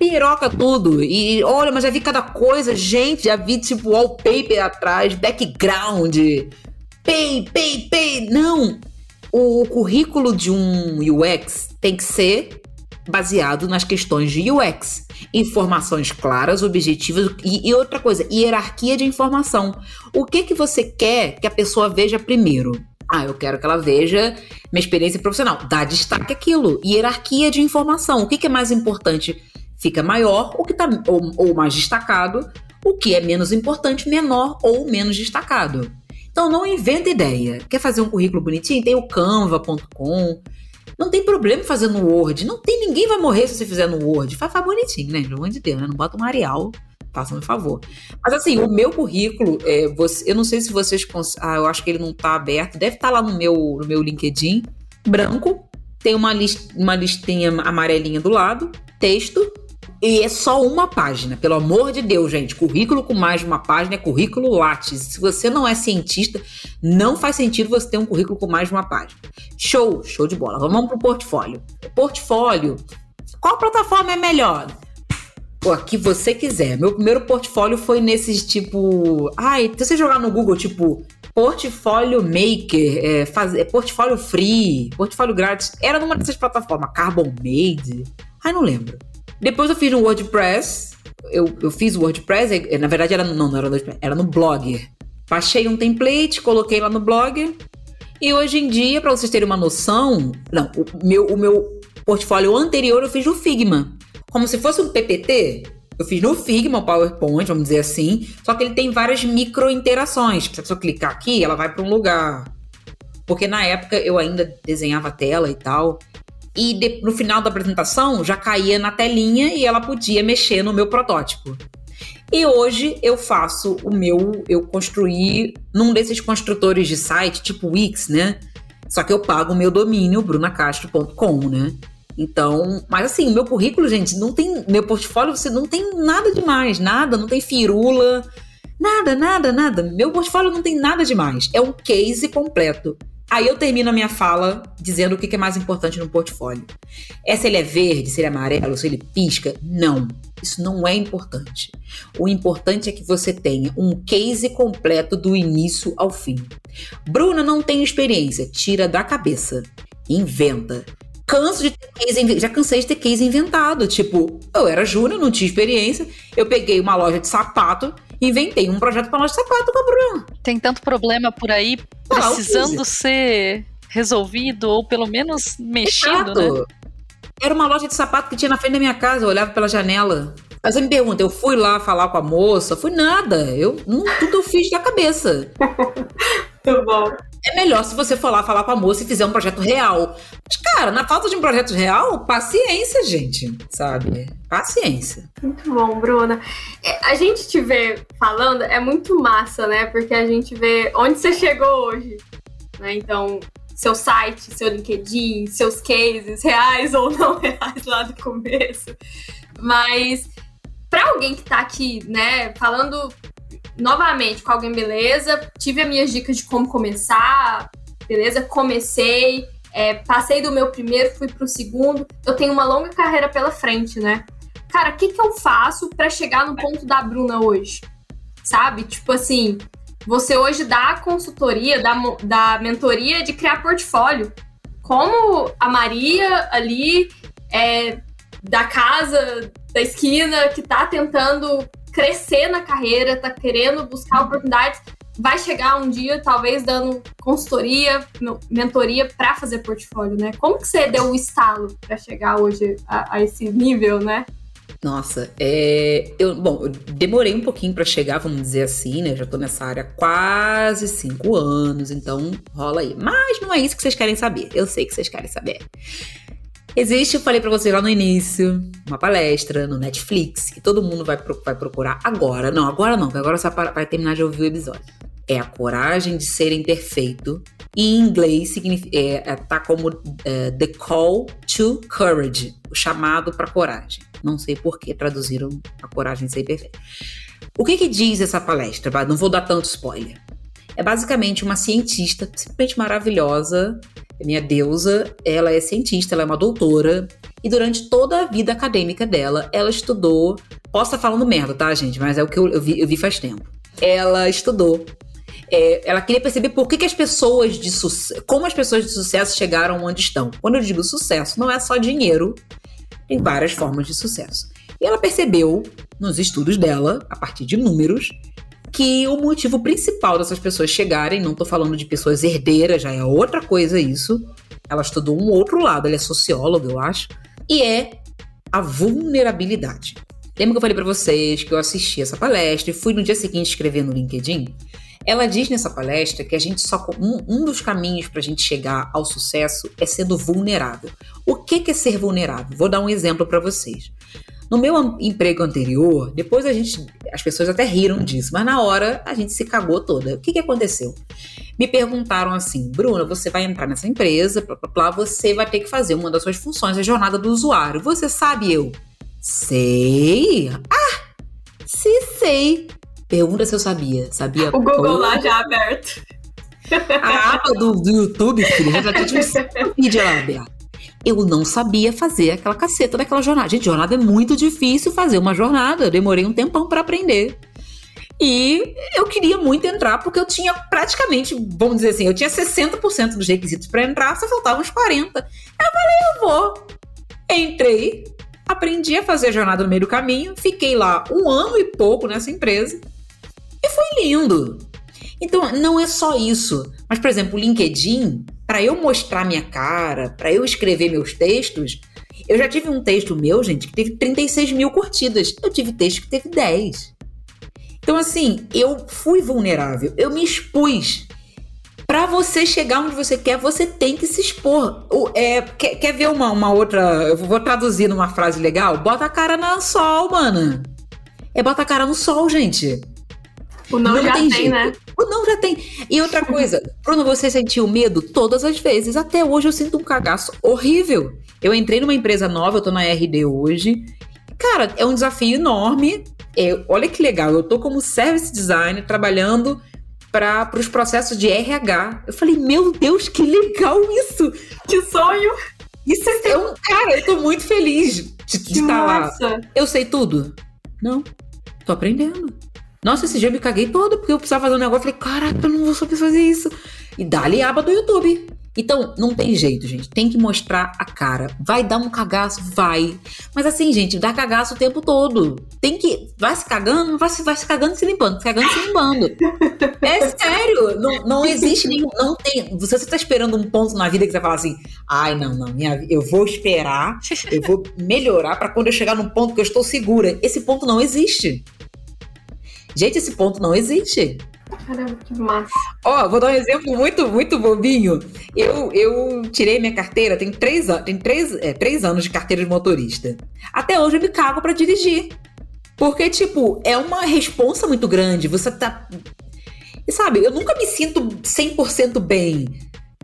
S4: espiroca tudo. E olha, mas já vi cada coisa. Gente, já vi tipo wallpaper atrás, background. Pay, pay, pay. Não. O currículo de um UX tem que ser baseado nas questões de UX. Informações claras, objetivas e, e outra coisa, hierarquia de informação. O que que você quer que a pessoa veja primeiro? Ah, eu quero que ela veja minha experiência profissional. Dá destaque àquilo. Hierarquia de informação. O que, que é mais importante fica maior, o que tá ou, ou mais destacado, o que é menos importante, menor ou menos destacado. Então não inventa ideia. Quer fazer um currículo bonitinho? Tem o canva.com. Não tem problema fazer no Word. Não tem ninguém vai morrer se você fizer no Word. Faz, bonitinho, né? Pelo amor de Deus, né? Não bota um Arial. Faça-me favor. Mas assim, o meu currículo, é, você, eu não sei se vocês. cons- Ah, eu acho que ele não tá aberto. Deve estar lá no meu, no meu LinkedIn. Branco. Tem uma, lis- uma listinha amarelinha do lado. Texto. E é só uma página, pelo amor de Deus, gente. Currículo com mais de uma página é currículo Lattes. Se você não é cientista, não faz sentido você ter um currículo com mais de uma página. Show, show de bola. Vamos pro portfólio. Portfólio. Qual plataforma é melhor? A que você quiser. Meu primeiro portfólio foi nesses tipo. Ai, se você jogar no Google, tipo, portfólio maker, é, faz, é, portfólio free, portfólio grátis. Era numa dessas plataformas, Carbon Made. Ai, não lembro. Depois eu fiz no WordPress. Eu, eu fiz o WordPress, na verdade era não, não era no era no Blogger. Baixei um template, coloquei lá no Blogger. E hoje em dia, para vocês terem uma noção, não, o meu, o meu portfólio anterior eu fiz no Figma. Como se fosse um PPT, eu fiz no Figma, o PowerPoint, vamos dizer assim. Só que ele tem várias micro interações. Se a pessoa clicar aqui, ela vai para um lugar. Porque na época eu ainda desenhava tela e tal. E de- no final da apresentação já caía na telinha e ela podia mexer no meu protótipo. E hoje eu faço o meu, eu construí num desses construtores de site, tipo Wix, né? Só que eu pago o meu domínio, brunacastro.com, né? Então, mas assim, o meu currículo, gente, não tem. Meu portfólio, você não tem nada demais, nada, não tem firula, nada, nada, nada. Meu portfólio não tem nada demais. É um case completo. Aí eu termino a minha fala dizendo o que é mais importante no portfólio. É se ele é verde, se ele é amarelo, se ele pisca? Não. Isso não é importante. O importante é que você tenha um case completo do início ao fim. Bruna não tem experiência. Tira da cabeça. Inventa. Canso de ter case, já cansei de ter case inventado. Tipo, eu era júnior, não tinha experiência. Eu peguei uma loja de sapato inventei um projeto para loja de sapato com a Bruna.
S3: Tem tanto problema por aí precisando ah, ser resolvido ou pelo menos mexido, Exato. né?
S4: Era uma loja de sapato que tinha na frente da minha casa, eu olhava pela janela. Aí você me pergunta, eu fui lá falar com a moça? Fui nada. Eu não, tudo eu fiz da cabeça.
S2: Muito bom.
S4: É melhor se você for lá falar com a moça e fizer um projeto real. Mas, cara, na falta de um projeto real, paciência, gente. Sabe? Paciência.
S2: Muito bom, Bruna. É, a gente te vê falando é muito massa, né? Porque a gente vê onde você chegou hoje. Né? Então, seu site, seu LinkedIn, seus cases, reais ou não reais lá do começo. Mas para alguém que está aqui, né, falando novamente com alguém, beleza, tive as minhas dicas de como começar, beleza, comecei, é, passei do meu primeiro, fui pro segundo, eu tenho uma longa carreira pela frente, né? Cara, o que, que eu faço para chegar no ponto da Bruna hoje? Sabe? Tipo assim, você hoje dá consultoria, dá, da mentoria de criar portfólio. Como a Maria ali é, da casa, da esquina, que tá tentando crescer na carreira, tá querendo buscar oportunidades, vai chegar um dia, talvez, dando consultoria, mentoria para fazer portfólio, né? Como que você deu o estalo para chegar hoje a, a esse nível, né?
S4: Nossa, é, eu, bom, eu demorei um pouquinho para chegar, vamos dizer assim, né? Já tô nessa área há quase cinco anos, então rola aí. Mas não é isso que vocês querem saber. Eu sei que vocês querem saber. Existe, eu falei para vocês lá no início, uma palestra no Netflix que todo mundo vai, vai procurar agora. Não, agora não, agora você vai terminar de ouvir o episódio. É a coragem de ser imperfeito. Em inglês, significa, é, é, tá como é, The Call to Courage o chamado para coragem. Não sei por que traduziram a coragem de ser imperfeito. O que, que diz essa palestra? Não vou dar tanto spoiler. É basicamente uma cientista simplesmente maravilhosa minha deusa, ela é cientista, ela é uma doutora. E durante toda a vida acadêmica dela, ela estudou. Posso estar falando merda, tá, gente? Mas é o que eu, eu, vi, eu vi, faz tempo. Ela estudou. É, ela queria perceber por que, que as pessoas de sucesso. Como as pessoas de sucesso chegaram onde estão. Quando eu digo sucesso, não é só dinheiro. Tem várias formas de sucesso. E ela percebeu, nos estudos dela, a partir de números, que o motivo principal dessas pessoas chegarem, não estou falando de pessoas herdeiras, já é outra coisa isso. Ela estudou um outro lado, ela é socióloga, eu acho, e é a vulnerabilidade. Lembra que eu falei para vocês que eu assisti essa palestra e fui no dia seguinte escrever no LinkedIn? Ela diz nessa palestra que a gente só um, um dos caminhos para a gente chegar ao sucesso é sendo vulnerável. O que, que é ser vulnerável? Vou dar um exemplo para vocês. No meu emprego anterior, depois a gente, as pessoas até riram disso, mas na hora a gente se cagou toda. O que, que aconteceu? Me perguntaram assim, Bruna, você vai entrar nessa empresa, blá, blá, blá, você vai ter que fazer uma das suas funções, a jornada do usuário. Você sabe eu? Sei. Ah, se sei. Pergunta se eu sabia. Sabia?
S2: O Google lá já aberto.
S4: A aba do, do YouTube, filho, já tinha um vídeo lá aberto eu não sabia fazer aquela caceta daquela jornada. Gente, jornada é muito difícil fazer uma jornada. Eu demorei um tempão para aprender. E eu queria muito entrar porque eu tinha praticamente, vamos dizer assim, eu tinha 60% dos requisitos para entrar, só faltavam uns 40. Eu falei, eu vou. Entrei, aprendi a fazer a jornada no meio do caminho, fiquei lá um ano e pouco nessa empresa e foi lindo. Então, não é só isso. Mas, por exemplo, o LinkedIn, para eu mostrar minha cara, para eu escrever meus textos, eu já tive um texto meu, gente, que teve 36 mil curtidas. Eu tive texto que teve 10. Então, assim, eu fui vulnerável, eu me expus. Para você chegar onde você quer, você tem que se expor. O, é, quer, quer ver uma, uma outra. Eu vou traduzir numa frase legal? Bota a cara no sol, mano. É bota a cara no sol, gente.
S2: O não, não já tem, tem né?
S4: O não já tem. E outra coisa, Bruno, você sentiu medo todas as vezes. Até hoje eu sinto um cagaço horrível. Eu entrei numa empresa nova, eu tô na RD hoje. Cara, é um desafio enorme. É, olha que legal, eu tô como service designer trabalhando para os processos de RH. Eu falei, meu Deus, que legal isso!
S2: Que sonho!
S4: Isso é um. Cara, eu tô muito feliz de, de estar lá. Eu sei tudo? Não. Tô aprendendo. Nossa, esse dia eu me caguei todo, porque eu precisava fazer um negócio. Falei, caraca, eu não vou saber fazer isso. E dá-lhe aba do YouTube. Então, não tem jeito, gente. Tem que mostrar a cara. Vai dar um cagaço? Vai. Mas assim, gente, dá cagaço o tempo todo. Tem que. Vai se cagando, vai se, vai se cagando se limpando, se cagando se limpando. é sério. Não, não existe nenhum. Não tem. Você está esperando um ponto na vida que você fala assim: ai, não, não, minha, eu vou esperar, eu vou melhorar para quando eu chegar num ponto que eu estou segura. Esse ponto não existe. Gente, esse ponto não existe.
S2: Caramba, que massa.
S4: Ó, vou dar um exemplo muito, muito bobinho. Eu, eu tirei minha carteira, tem três, tem três, é, três anos de carteira de motorista. Até hoje eu me cago para dirigir. Porque, tipo, é uma responsa muito grande. Você tá. E sabe, eu nunca me sinto 100% bem.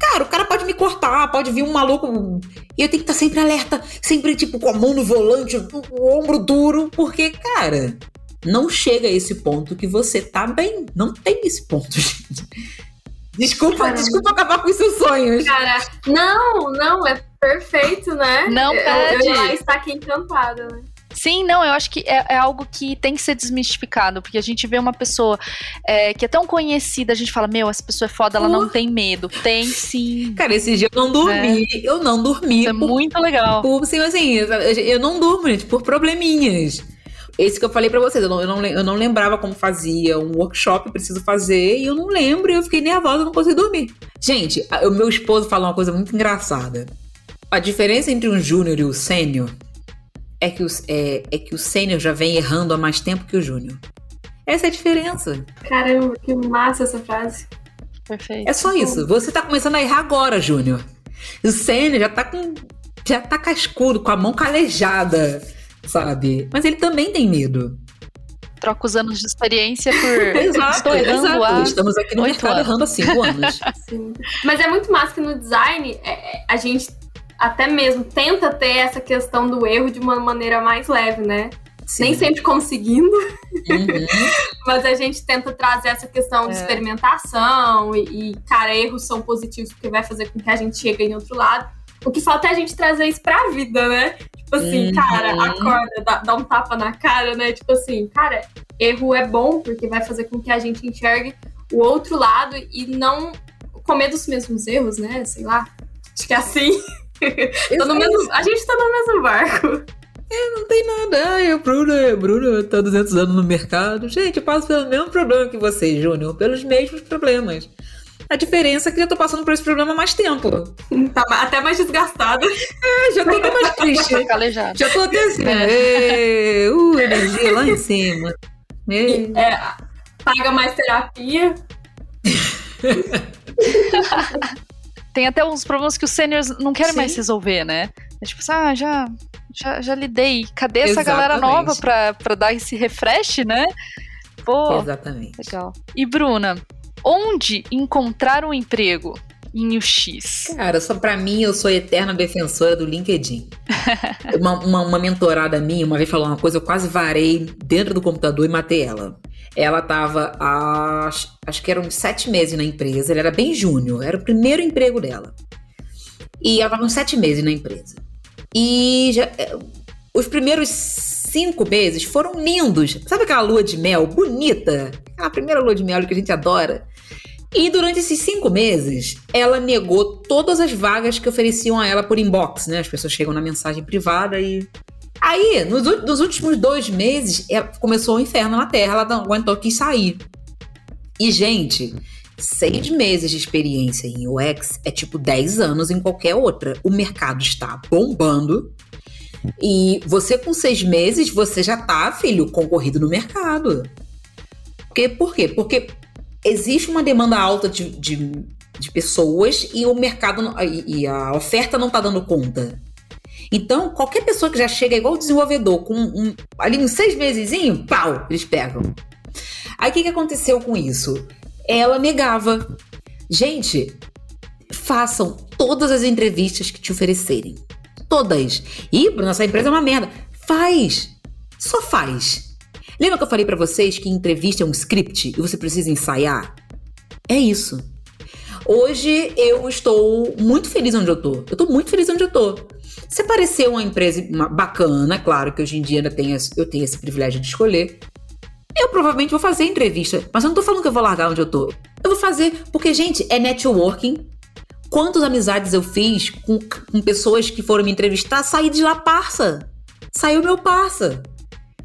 S4: Cara, o cara pode me cortar, pode vir um maluco. E eu tenho que estar tá sempre alerta, sempre, tipo, com a mão no volante, o, o ombro duro. Porque, cara, não chega a esse ponto que você tá bem. Não tem esse ponto, gente. Desculpa, Caramba. desculpa acabar com seus sonhos.
S2: Cara, não, não, é perfeito, né?
S3: Não
S2: pede. Eu, eu está aqui encantada, né?
S3: Sim, não, eu acho que é, é, algo que tem que ser desmistificado, porque a gente vê uma pessoa é, que é tão conhecida, a gente fala, meu, essa pessoa é foda, ela uh. não tem medo. Tem sim.
S4: Cara, esse dia eu não dormi, é. eu não dormi.
S3: Isso é por, é muito legal.
S4: Por, assim, assim, eu não durmo, gente, por probleminhas. Esse que eu falei para vocês, eu não, eu, não, eu não lembrava como fazia um workshop, preciso fazer, e eu não lembro, e eu fiquei nervosa, não consegui dormir. Gente, o meu esposo fala uma coisa muito engraçada. A diferença entre um júnior e o sênior é que, os, é, é que o sênior já vem errando há mais tempo que o júnior. Essa é a diferença.
S2: Caramba, que massa essa frase.
S3: Perfeito.
S4: É só isso. Você tá começando a errar agora, Júnior. O sênior já tá com. Já tá cascudo, com a mão calejada sabe? Mas ele também tem medo.
S3: Troca os anos de experiência por.
S4: exato, Estou errando exato. Há Estamos aqui no mercado anos. errando há cinco anos.
S2: Sim. Mas é muito massa que no design é, é, a gente até mesmo tenta ter essa questão do erro de uma maneira mais leve, né? Sim. Nem sempre conseguindo, uhum. mas a gente tenta trazer essa questão de é. experimentação e, e, cara, erros são positivos porque vai fazer com que a gente chegue em outro lado. O que falta é a gente trazer isso pra vida, né? Tipo assim, uhum. cara, acorda, dá, dá, um tapa na cara, né? Tipo assim, cara, erro é bom porque vai fazer com que a gente enxergue o outro lado e não comer dos mesmos erros, né? Sei lá. Acho que é assim. mesmo, a gente tá no mesmo barco.
S4: É, não tem nada. Ai, o Bruno, Bruno tá 200 anos no mercado. Gente, eu passo pelo mesmo problema que você, Júnior. Pelos mesmos problemas. A diferença é que eu tô passando por esse problema há mais tempo.
S2: Tá até mais desgastada.
S4: É, já tô até mais triste.
S3: Calejado.
S4: Já tô até assim, é. uh, energia lá em cima.
S2: É, paga mais terapia.
S3: Tem até uns problemas que os seniors não querem Sim. mais resolver, né? É tipo assim, ah, já, já, já lidei. Cadê essa Exatamente. galera nova pra, pra dar esse refresh, né?
S4: Pô, Exatamente.
S3: Legal. E Bruna, Onde encontrar um emprego? em UX?
S4: Cara, só para mim, eu sou eterna defensora do LinkedIn. uma, uma, uma, mentorada minha uma vez falou uma coisa, eu quase varei dentro do computador e matei ela. Ela tava, a, acho que eram sete meses na empresa, ela era bem júnior, era o primeiro emprego dela. E ela tava uns sete meses na empresa. E já, é, os primeiros cinco meses foram lindos. Sabe aquela lua de mel bonita? Aquela primeira lua de mel que a gente adora. E durante esses cinco meses, ela negou todas as vagas que ofereciam a ela por inbox, né? As pessoas chegam na mensagem privada e. Aí, nos, nos últimos dois meses, começou o inferno na Terra, ela não aguentou que sair. E, gente, seis meses de experiência em UX é tipo 10 anos em qualquer outra. O mercado está bombando. E você, com seis meses, você já tá, filho, concorrido no mercado. Porque, por quê? Porque existe uma demanda alta de, de, de pessoas e o mercado e a oferta não está dando conta. Então, qualquer pessoa que já chega igual desenvolvedor, com um, ali uns seis meses, pau, eles pegam. Aí o que, que aconteceu com isso? Ela negava. Gente, façam todas as entrevistas que te oferecerem. Todas. Ih, Bruno, essa empresa é uma merda. Faz. Só faz. Lembra que eu falei para vocês que entrevista é um script e você precisa ensaiar? É isso. Hoje eu estou muito feliz onde eu tô. Eu tô muito feliz onde eu tô. Se parecer uma empresa bacana, claro que hoje em dia ainda tenho, eu tenho esse privilégio de escolher, eu provavelmente vou fazer entrevista. Mas eu não tô falando que eu vou largar onde eu tô. Eu vou fazer porque, gente, é networking. Quantas amizades eu fiz com, com pessoas que foram me entrevistar, saí de lá parça. Saiu meu parça.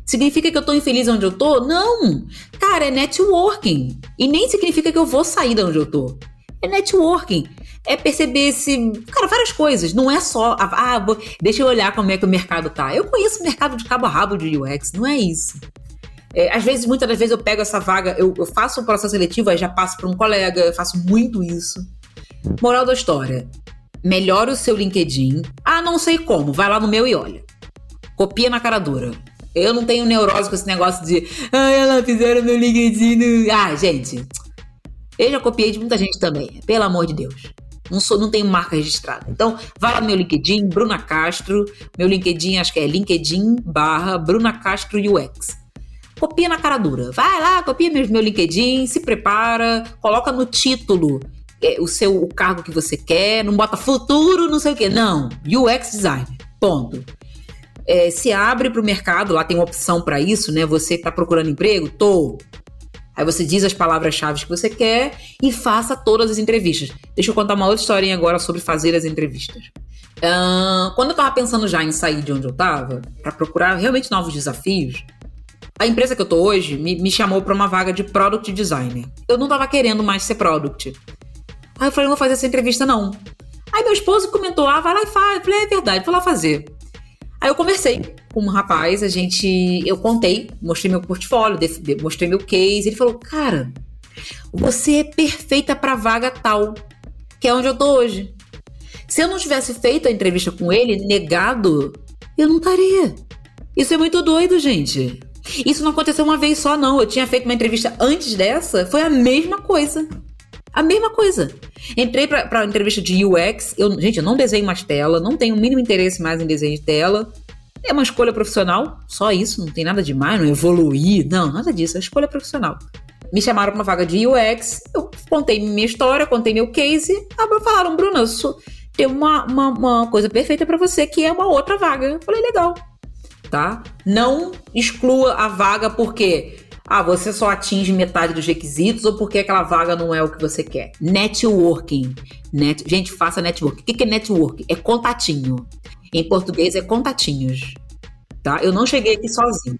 S4: Significa que eu tô infeliz onde eu tô? Não! Cara, é networking. E nem significa que eu vou sair de onde eu tô. É networking. É perceber se. Cara, várias coisas. Não é só. Ah, vou, deixa eu olhar como é que o mercado tá. Eu conheço o mercado de cabo a rabo de UX. Não é isso. É, às vezes, muitas das vezes, eu pego essa vaga, eu, eu faço o processo seletivo, aí já passo para um colega, eu faço muito isso. Moral da história: melhora o seu LinkedIn. Ah, não sei como, vai lá no meu e olha. Copia na cara dura. Eu não tenho neurose com esse negócio de. Ah, ela fizeram meu LinkedIn. Ah, gente. Eu já copiei de muita gente também, pelo amor de Deus. Não, sou, não tenho marca registrada. Então, vai lá no meu LinkedIn, Bruna Castro. Meu LinkedIn, acho que é LinkedIn barra Bruna Castro UX. Copia na cara dura. Vai lá, copia meu, meu LinkedIn, se prepara, coloca no título é, o seu o cargo que você quer, não bota futuro, não sei o quê. Não, UX design. Ponto. É, se abre para o mercado, lá tem uma opção para isso, né? Você está procurando emprego? Tô. Aí você diz as palavras-chave que você quer e faça todas as entrevistas. Deixa eu contar uma outra historinha agora sobre fazer as entrevistas. Uh, quando eu estava pensando já em sair de onde eu estava, para procurar realmente novos desafios, a empresa que eu tô hoje me, me chamou para uma vaga de product designer. Eu não tava querendo mais ser product. Aí eu falei, não vou fazer essa entrevista não. Aí meu esposo comentou, ah, vai lá e faz. Eu falei, é verdade, vou lá fazer. Aí eu conversei com um rapaz, a gente, eu contei, mostrei meu portfólio, mostrei meu case. Ele falou, cara, você é perfeita para vaga tal, que é onde eu tô hoje. Se eu não tivesse feito a entrevista com ele, negado, eu não estaria. Isso é muito doido, gente. Isso não aconteceu uma vez só, não. Eu tinha feito uma entrevista antes dessa, foi a mesma coisa. A mesma coisa. Entrei para entrevista de UX. Eu, gente, eu não desenho mais tela, não tenho o mínimo interesse mais em desenho de tela. É uma escolha profissional, só isso, não tem nada demais, não evoluir, não, nada disso, é escolha profissional. Me chamaram para uma vaga de UX, eu contei minha história, contei meu case, falaram, Bruna, tem uma, uma, uma coisa perfeita para você que é uma outra vaga. Eu falei, legal, tá? Não exclua a vaga porque ah, você só atinge metade dos requisitos ou porque aquela vaga não é o que você quer. Networking. Net... Gente, faça networking. O que é networking? É contatinho. Em português é contatinhos. Tá? Eu não cheguei aqui sozinho.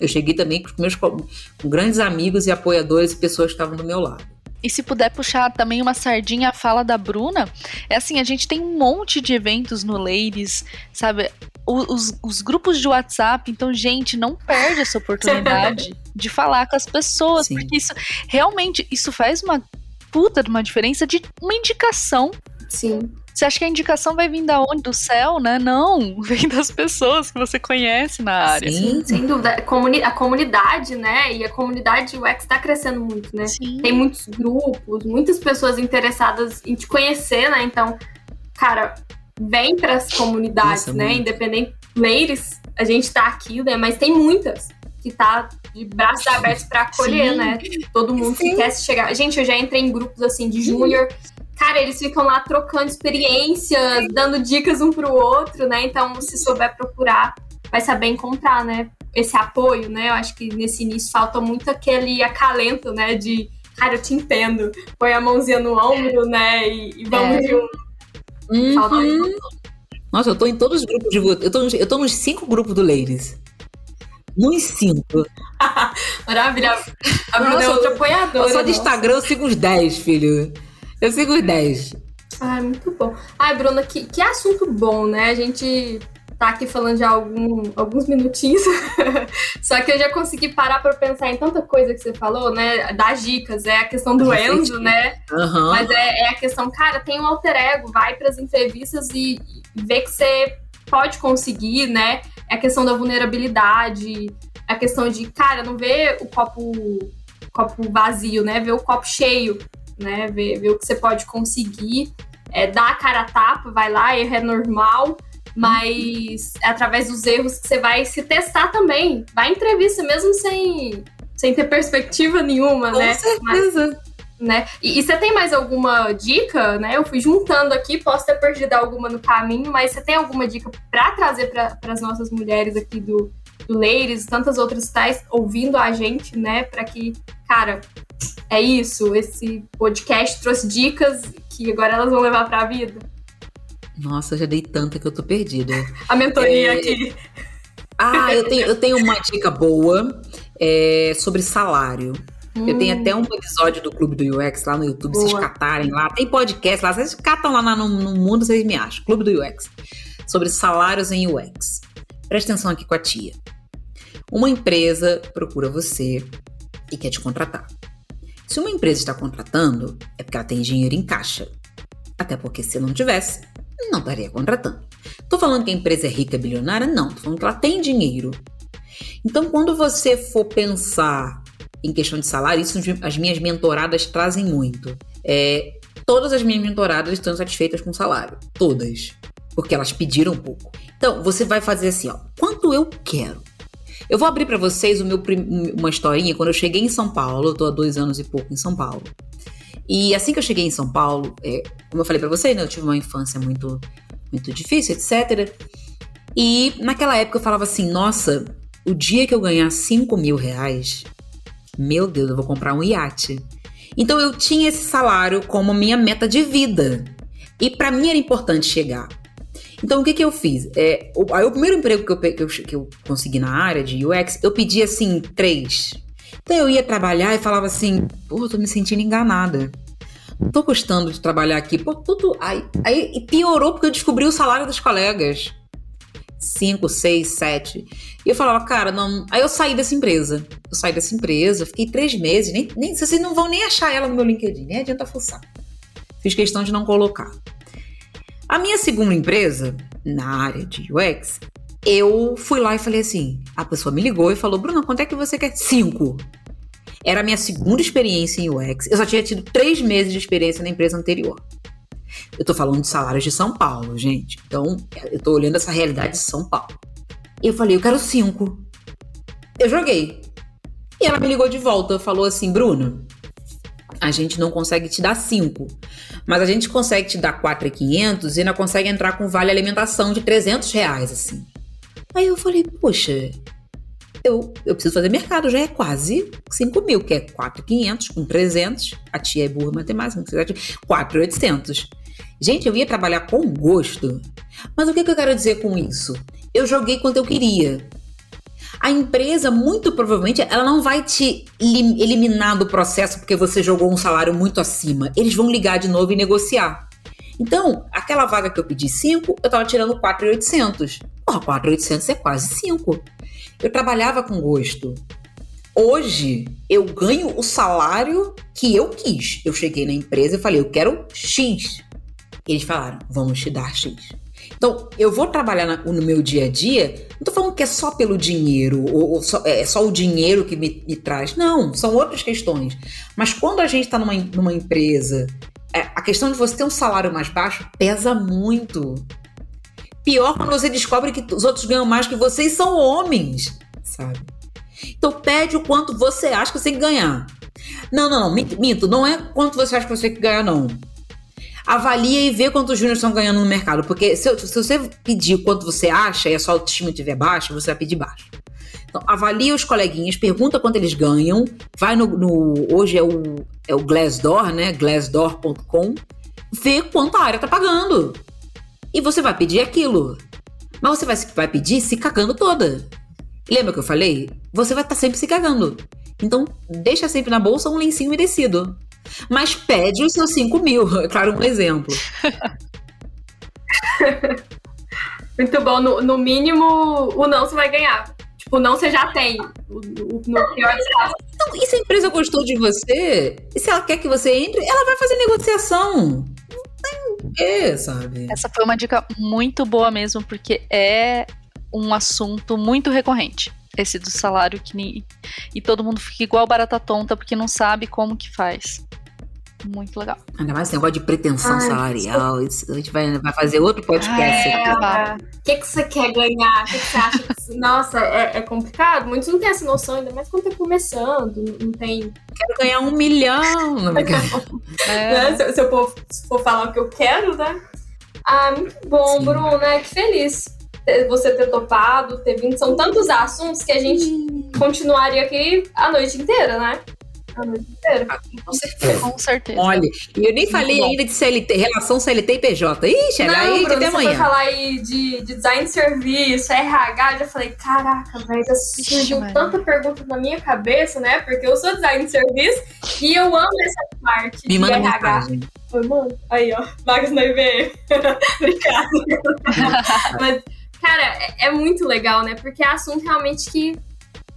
S4: Eu cheguei também com meus com grandes amigos e apoiadores e pessoas que estavam do meu lado.
S3: E se puder puxar também uma sardinha a fala da Bruna, é assim, a gente tem um monte de eventos no Ladies, sabe? Os, os grupos de WhatsApp, então, gente, não perde essa oportunidade de falar com as pessoas, Sim. porque isso realmente isso faz uma puta de uma diferença de uma indicação.
S2: Sim.
S3: Você acha que a indicação vai vir da onde? Do céu, né? Não, vem das pessoas que você conhece na área.
S2: Sim, sem dúvida. A comunidade, né? E a comunidade UX está crescendo muito, né? Sim. Tem muitos grupos, muitas pessoas interessadas em te conhecer, né? Então, cara, vem para as comunidades, Nossa, né? Muito. Independente Leires, a gente tá aqui, né? Mas tem muitas que tá de braços abertos para acolher, Sim. né? Todo mundo Sim. que quer chegar. Gente, eu já entrei em grupos assim de júnior cara, eles ficam lá trocando experiências, dando dicas um pro outro, né? Então, se souber procurar, vai saber encontrar, né? Esse apoio, né? Eu acho que nesse início falta muito aquele acalento, né? De, cara, eu te entendo. Põe a mãozinha no ombro, né? E, e vamos é. junto.
S4: Uhum. Nossa, eu tô em todos os grupos de. Eu tô, eu tô nos cinco grupos do Ladies. Nos cinco.
S2: Maravilha. A Bruna é outra apoiadora.
S4: Só de Instagram eu sigo uns 10, filho. Eu sigo os 10.
S2: Ai, muito bom. Ai, Bruna, que, que assunto bom, né? A gente tá aqui falando já algum, alguns minutinhos, só que eu já consegui parar para pensar em tanta coisa que você falou, né? Das dicas, é a questão do Enzo, né?
S4: Uhum.
S2: Mas é, é, a questão, cara, tem um alter ego, vai para as entrevistas e, e vê que você pode conseguir, né? É a questão da vulnerabilidade, é a questão de, cara, não ver o copo, copo vazio, né? Ver o copo cheio né? Ver, ver o que você pode conseguir, é, dar a cara a tapa, vai lá, erro é normal, mas é através dos erros que você vai se testar também. Vai em entrevista mesmo sem, sem ter perspectiva nenhuma,
S4: Com
S2: né?
S4: Com certeza.
S2: né? E, e, você tem mais alguma dica, né? Eu fui juntando aqui, posso ter perdido alguma no caminho, mas você tem alguma dica para trazer para as nossas mulheres aqui do, do Ladies, tantas outras tais ouvindo a gente, né? Para que, cara, é isso. Esse podcast trouxe dicas que agora elas vão levar para a vida.
S4: Nossa, já dei tanta que eu tô perdida.
S2: A mentoria é... aqui.
S4: Ah, eu tenho, eu tenho uma dica boa é, sobre salário. Hum. Eu tenho hum. até um episódio do Clube do UX lá no YouTube, Boa. vocês catarem lá. Tem podcast lá, vocês catam lá no, no mundo, vocês me acham. Clube do UX. Sobre salários em UX. Presta atenção aqui com a tia. Uma empresa procura você e quer te contratar. Se uma empresa está contratando, é porque ela tem dinheiro em caixa. Até porque se não tivesse, não estaria contratando. Tô falando que a empresa é rica, bilionária? Não, tô falando que ela tem dinheiro. Então, quando você for pensar em questão de salário, isso as minhas mentoradas trazem muito. É, todas as minhas mentoradas estão satisfeitas com o salário. Todas. Porque elas pediram pouco. Então, você vai fazer assim, ó. Quanto eu quero? Eu vou abrir para vocês o meu, uma historinha. Quando eu cheguei em São Paulo, eu tô há dois anos e pouco em São Paulo. E assim que eu cheguei em São Paulo, é, como eu falei para vocês, né, eu tive uma infância muito, muito difícil, etc. E naquela época eu falava assim: nossa, o dia que eu ganhar 5 mil reais, meu Deus, eu vou comprar um iate. Então eu tinha esse salário como minha meta de vida. E para mim era importante chegar. Então o que, que eu fiz? É, o, aí, o primeiro emprego que eu, que, eu, que eu consegui na área de UX, eu pedi assim, três. Então eu ia trabalhar e falava assim, pô, tô me sentindo enganada. Tô gostando de trabalhar aqui. Pô, tudo. Aí, aí piorou porque eu descobri o salário dos colegas. Cinco, seis, sete. E eu falava, cara, não. Aí eu saí dessa empresa. Eu saí dessa empresa, fiquei três meses, nem, nem, vocês não vão nem achar ela no meu LinkedIn, nem adianta forçar. Fiz questão de não colocar. A minha segunda empresa, na área de UX, eu fui lá e falei assim: a pessoa me ligou e falou, Bruno, quanto é que você quer? Cinco. Era a minha segunda experiência em UX. Eu só tinha tido três meses de experiência na empresa anterior. Eu tô falando de salários de São Paulo, gente. Então, eu tô olhando essa realidade de São Paulo. Eu falei, eu quero cinco. Eu joguei. E ela me ligou de volta, falou assim, Bruno, a gente não consegue te dar cinco, mas a gente consegue te dar quatro e quinhentos e ainda consegue entrar com vale alimentação de 300 reais, assim. Aí eu falei, poxa, eu, eu preciso fazer mercado, já é quase 5 mil, que é 4,500 com 300. A tia é burra matemática, 4,800. Gente, eu ia trabalhar com gosto. Mas o que, que eu quero dizer com isso? eu joguei quanto eu queria. A empresa, muito provavelmente, ela não vai te eliminar do processo porque você jogou um salário muito acima. Eles vão ligar de novo e negociar. Então, aquela vaga que eu pedi 5, eu tava tirando 4,800. Porra, 4,800 é quase 5. Eu trabalhava com gosto. Hoje, eu ganho o salário que eu quis. Eu cheguei na empresa e falei, eu quero X. Eles falaram, vamos te dar X. Então, eu vou trabalhar no meu dia a dia, não tô falando que é só pelo dinheiro, ou, ou só, é só o dinheiro que me, me, traz. Não, são outras questões. Mas quando a gente está numa, numa empresa, é, a questão de você ter um salário mais baixo pesa muito. Pior quando você descobre que os outros ganham mais que você e são homens, sabe? Então pede o quanto você acha que você tem que ganhar. Não, não, não, minto, não é quanto você acha que você tem que ganhar, não avalia e vê quanto os júniores estão ganhando no mercado. Porque se, se, você pedir quanto você acha e a sua autoestima estiver baixa, você vai pedir baixo. Então, avalia os coleguinhas, pergunta quanto eles ganham, vai no. no hoje é o, é o Glassdoor, né? Glassdoor.com, vê quanto a área tá pagando. E você vai pedir aquilo. Mas você vai, vai pedir se cagando toda. Lembra que eu falei? Você vai estar tá sempre se cagando. Então, deixa sempre na bolsa um lencinho umedecido mas pede os seus 5 mil. É claro, um exemplo.
S2: Muito bom. No, no, mínimo, o não você vai ganhar. Tipo, não você já tem. O, o, no pior
S4: caso. Então, e se a empresa gostou de você, e se ela quer que você entre, ela vai fazer negociação. Não tem sabe?
S3: Essa foi uma dica muito boa mesmo, porque é um assunto muito recorrente esse do salário que nem, e todo mundo fica igual barata tonta porque não sabe como que faz. Muito legal.
S4: Ainda mais esse negócio de pretensão Ai, salarial. Isso, a gente vai, vai fazer outro podcast
S2: é,
S4: aqui.
S2: O que, que você quer ganhar? O que, que você acha? Que... Nossa, é, é, complicado. Muitos não têm essa noção, ainda mais quando tá começando. Não tem.
S4: quero ganhar um milhão. Não me
S2: é. né? se, se, eu for, se for falar o que eu quero, né? Ah, muito bom, Sim. Bruno, né? Que feliz você ter topado, ter vindo. São tantos assuntos que a gente continuaria aqui a noite inteira, né? A noite inteira. Ah,
S4: com certeza.
S3: Com certeza.
S4: Olha, e eu nem falei ainda de CLT, relação CLT e PJ. Ixi,
S2: Não,
S4: aí
S2: Bruno,
S4: até amanhã.
S2: Você foi falar aí de, de design de serviço, RH, eu já falei, caraca, velho, já surgiu Ixi, tanta pergunta na minha cabeça, né? Porque eu sou design de serviço e eu amo essa parte
S4: Me
S2: de
S4: manda
S2: RH.
S4: Mensagem.
S2: Oi, mano. Aí, ó, vagas na IBM. Obrigada. Mas, cara, é, é muito legal, né? Porque é assunto realmente que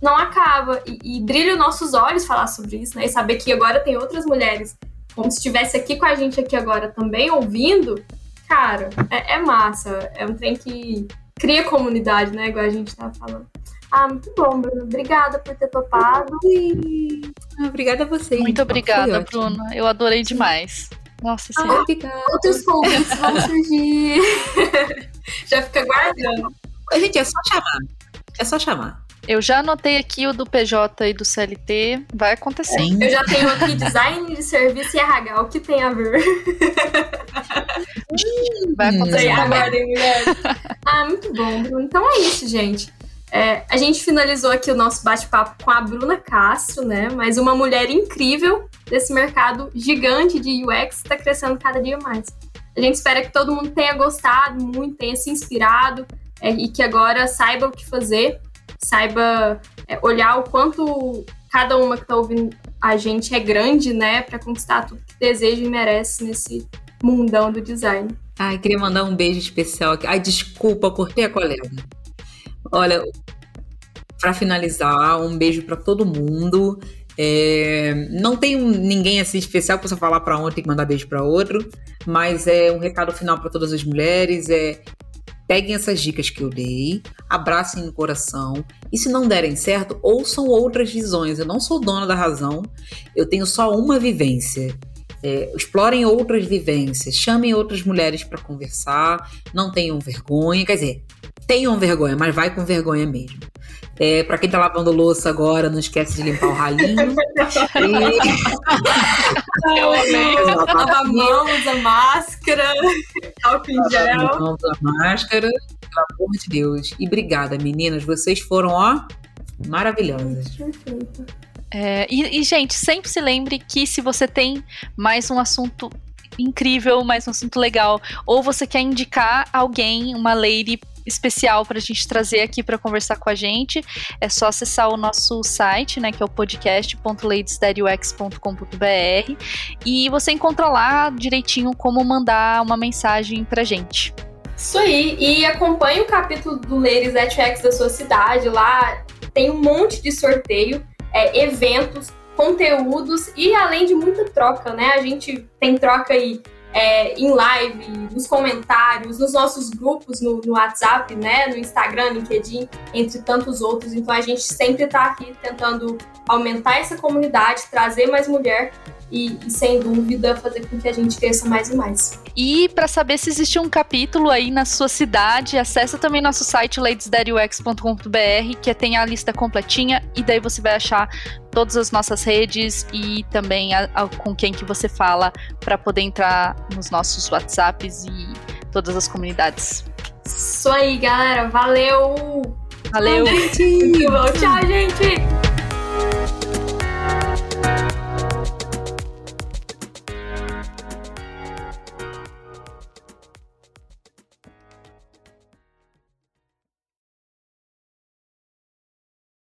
S2: não acaba. E, e brilha os nossos olhos falar sobre isso, né? E saber que agora tem outras mulheres, como se estivesse aqui com a gente aqui agora também ouvindo, cara, é, é massa. É um trem que cria comunidade, né? Igual a gente tava falando. Ah, muito bom, Bruno. Obrigada por ter topado.
S4: Obrigada a você.
S3: Muito obrigada, Bruno. Eu adorei demais. Nossa Senhora.
S2: Ah, outros convites vão surgir. Já fica guardando.
S4: Gente, é só chamar. É só chamar.
S3: Eu já anotei aqui o do PJ e do CLT. Vai acontecer.
S2: Eu já tenho aqui design de serviço e RH. O que tem a ver?
S3: Vai acontecer.
S2: Aguardem, mulher. Ah, muito bom, Bruno. Então é isso, gente. É, a gente finalizou aqui o nosso bate-papo com a Bruna Castro, né? Mas uma mulher incrível desse mercado gigante de UX está crescendo cada dia mais. A gente espera que todo mundo tenha gostado muito, tenha se inspirado é, e que agora saiba o que fazer saiba é, olhar o quanto cada uma que está ouvindo a gente é grande, né, para conquistar tudo que deseja e merece nesse mundão do design.
S4: Ai, queria mandar um beijo especial aqui. Ai, desculpa, cortei a colega. Olha, para finalizar, um beijo para todo mundo. É, não tem ninguém assim especial para você falar para um tem que mandar beijo para outro, mas é um recado final para todas as mulheres. É Peguem essas dicas que eu dei, abracem no coração e se não derem certo, ouçam outras visões. Eu não sou dona da razão, eu tenho só uma vivência. É, explorem outras vivências, chamem outras mulheres para conversar, não tenham vergonha, quer dizer, tenham vergonha, mas vai com vergonha mesmo. É, para quem tá lavando louça agora, não esquece de limpar o ralinho.
S2: e... Eu amei. Lava a mão, usa máscara, álcool em gel. Mão,
S4: usa máscara, pelo amor de Deus. E obrigada, meninas. Vocês foram, ó, maravilhosas.
S2: Perfeito.
S3: É, e, e, gente, sempre se lembre que se você tem mais um assunto incrível, mais um assunto legal, ou você quer indicar alguém, uma lady especial para a gente trazer aqui para conversar com a gente, é só acessar o nosso site, né, que é o podcast.ladestereox.com.br e você encontra lá direitinho como mandar uma mensagem para gente.
S2: Isso aí, e acompanhe o capítulo do Ladies at X da sua cidade, lá tem um monte de sorteio, é, eventos, conteúdos e além de muita troca, né? A gente tem troca aí é, em live, nos comentários, nos nossos grupos no, no, WhatsApp, né, no Instagram, LinkedIn, entre tantos outros. Então a gente sempre está aqui tentando aumentar essa comunidade, trazer mais mulher e, e, sem dúvida fazer com que a gente cresça mais e mais.
S3: E para saber se existe um capítulo aí na sua cidade, acessa também nosso site ladiesdaddyux.com.br, que tem a lista completinha e daí você vai achar todas as nossas redes e também a, a, com quem que você fala para poder entrar nos nossos WhatsApps e todas as comunidades.
S2: Isso aí, galera. Valeu!
S3: Valeu!
S2: Tchau, gente!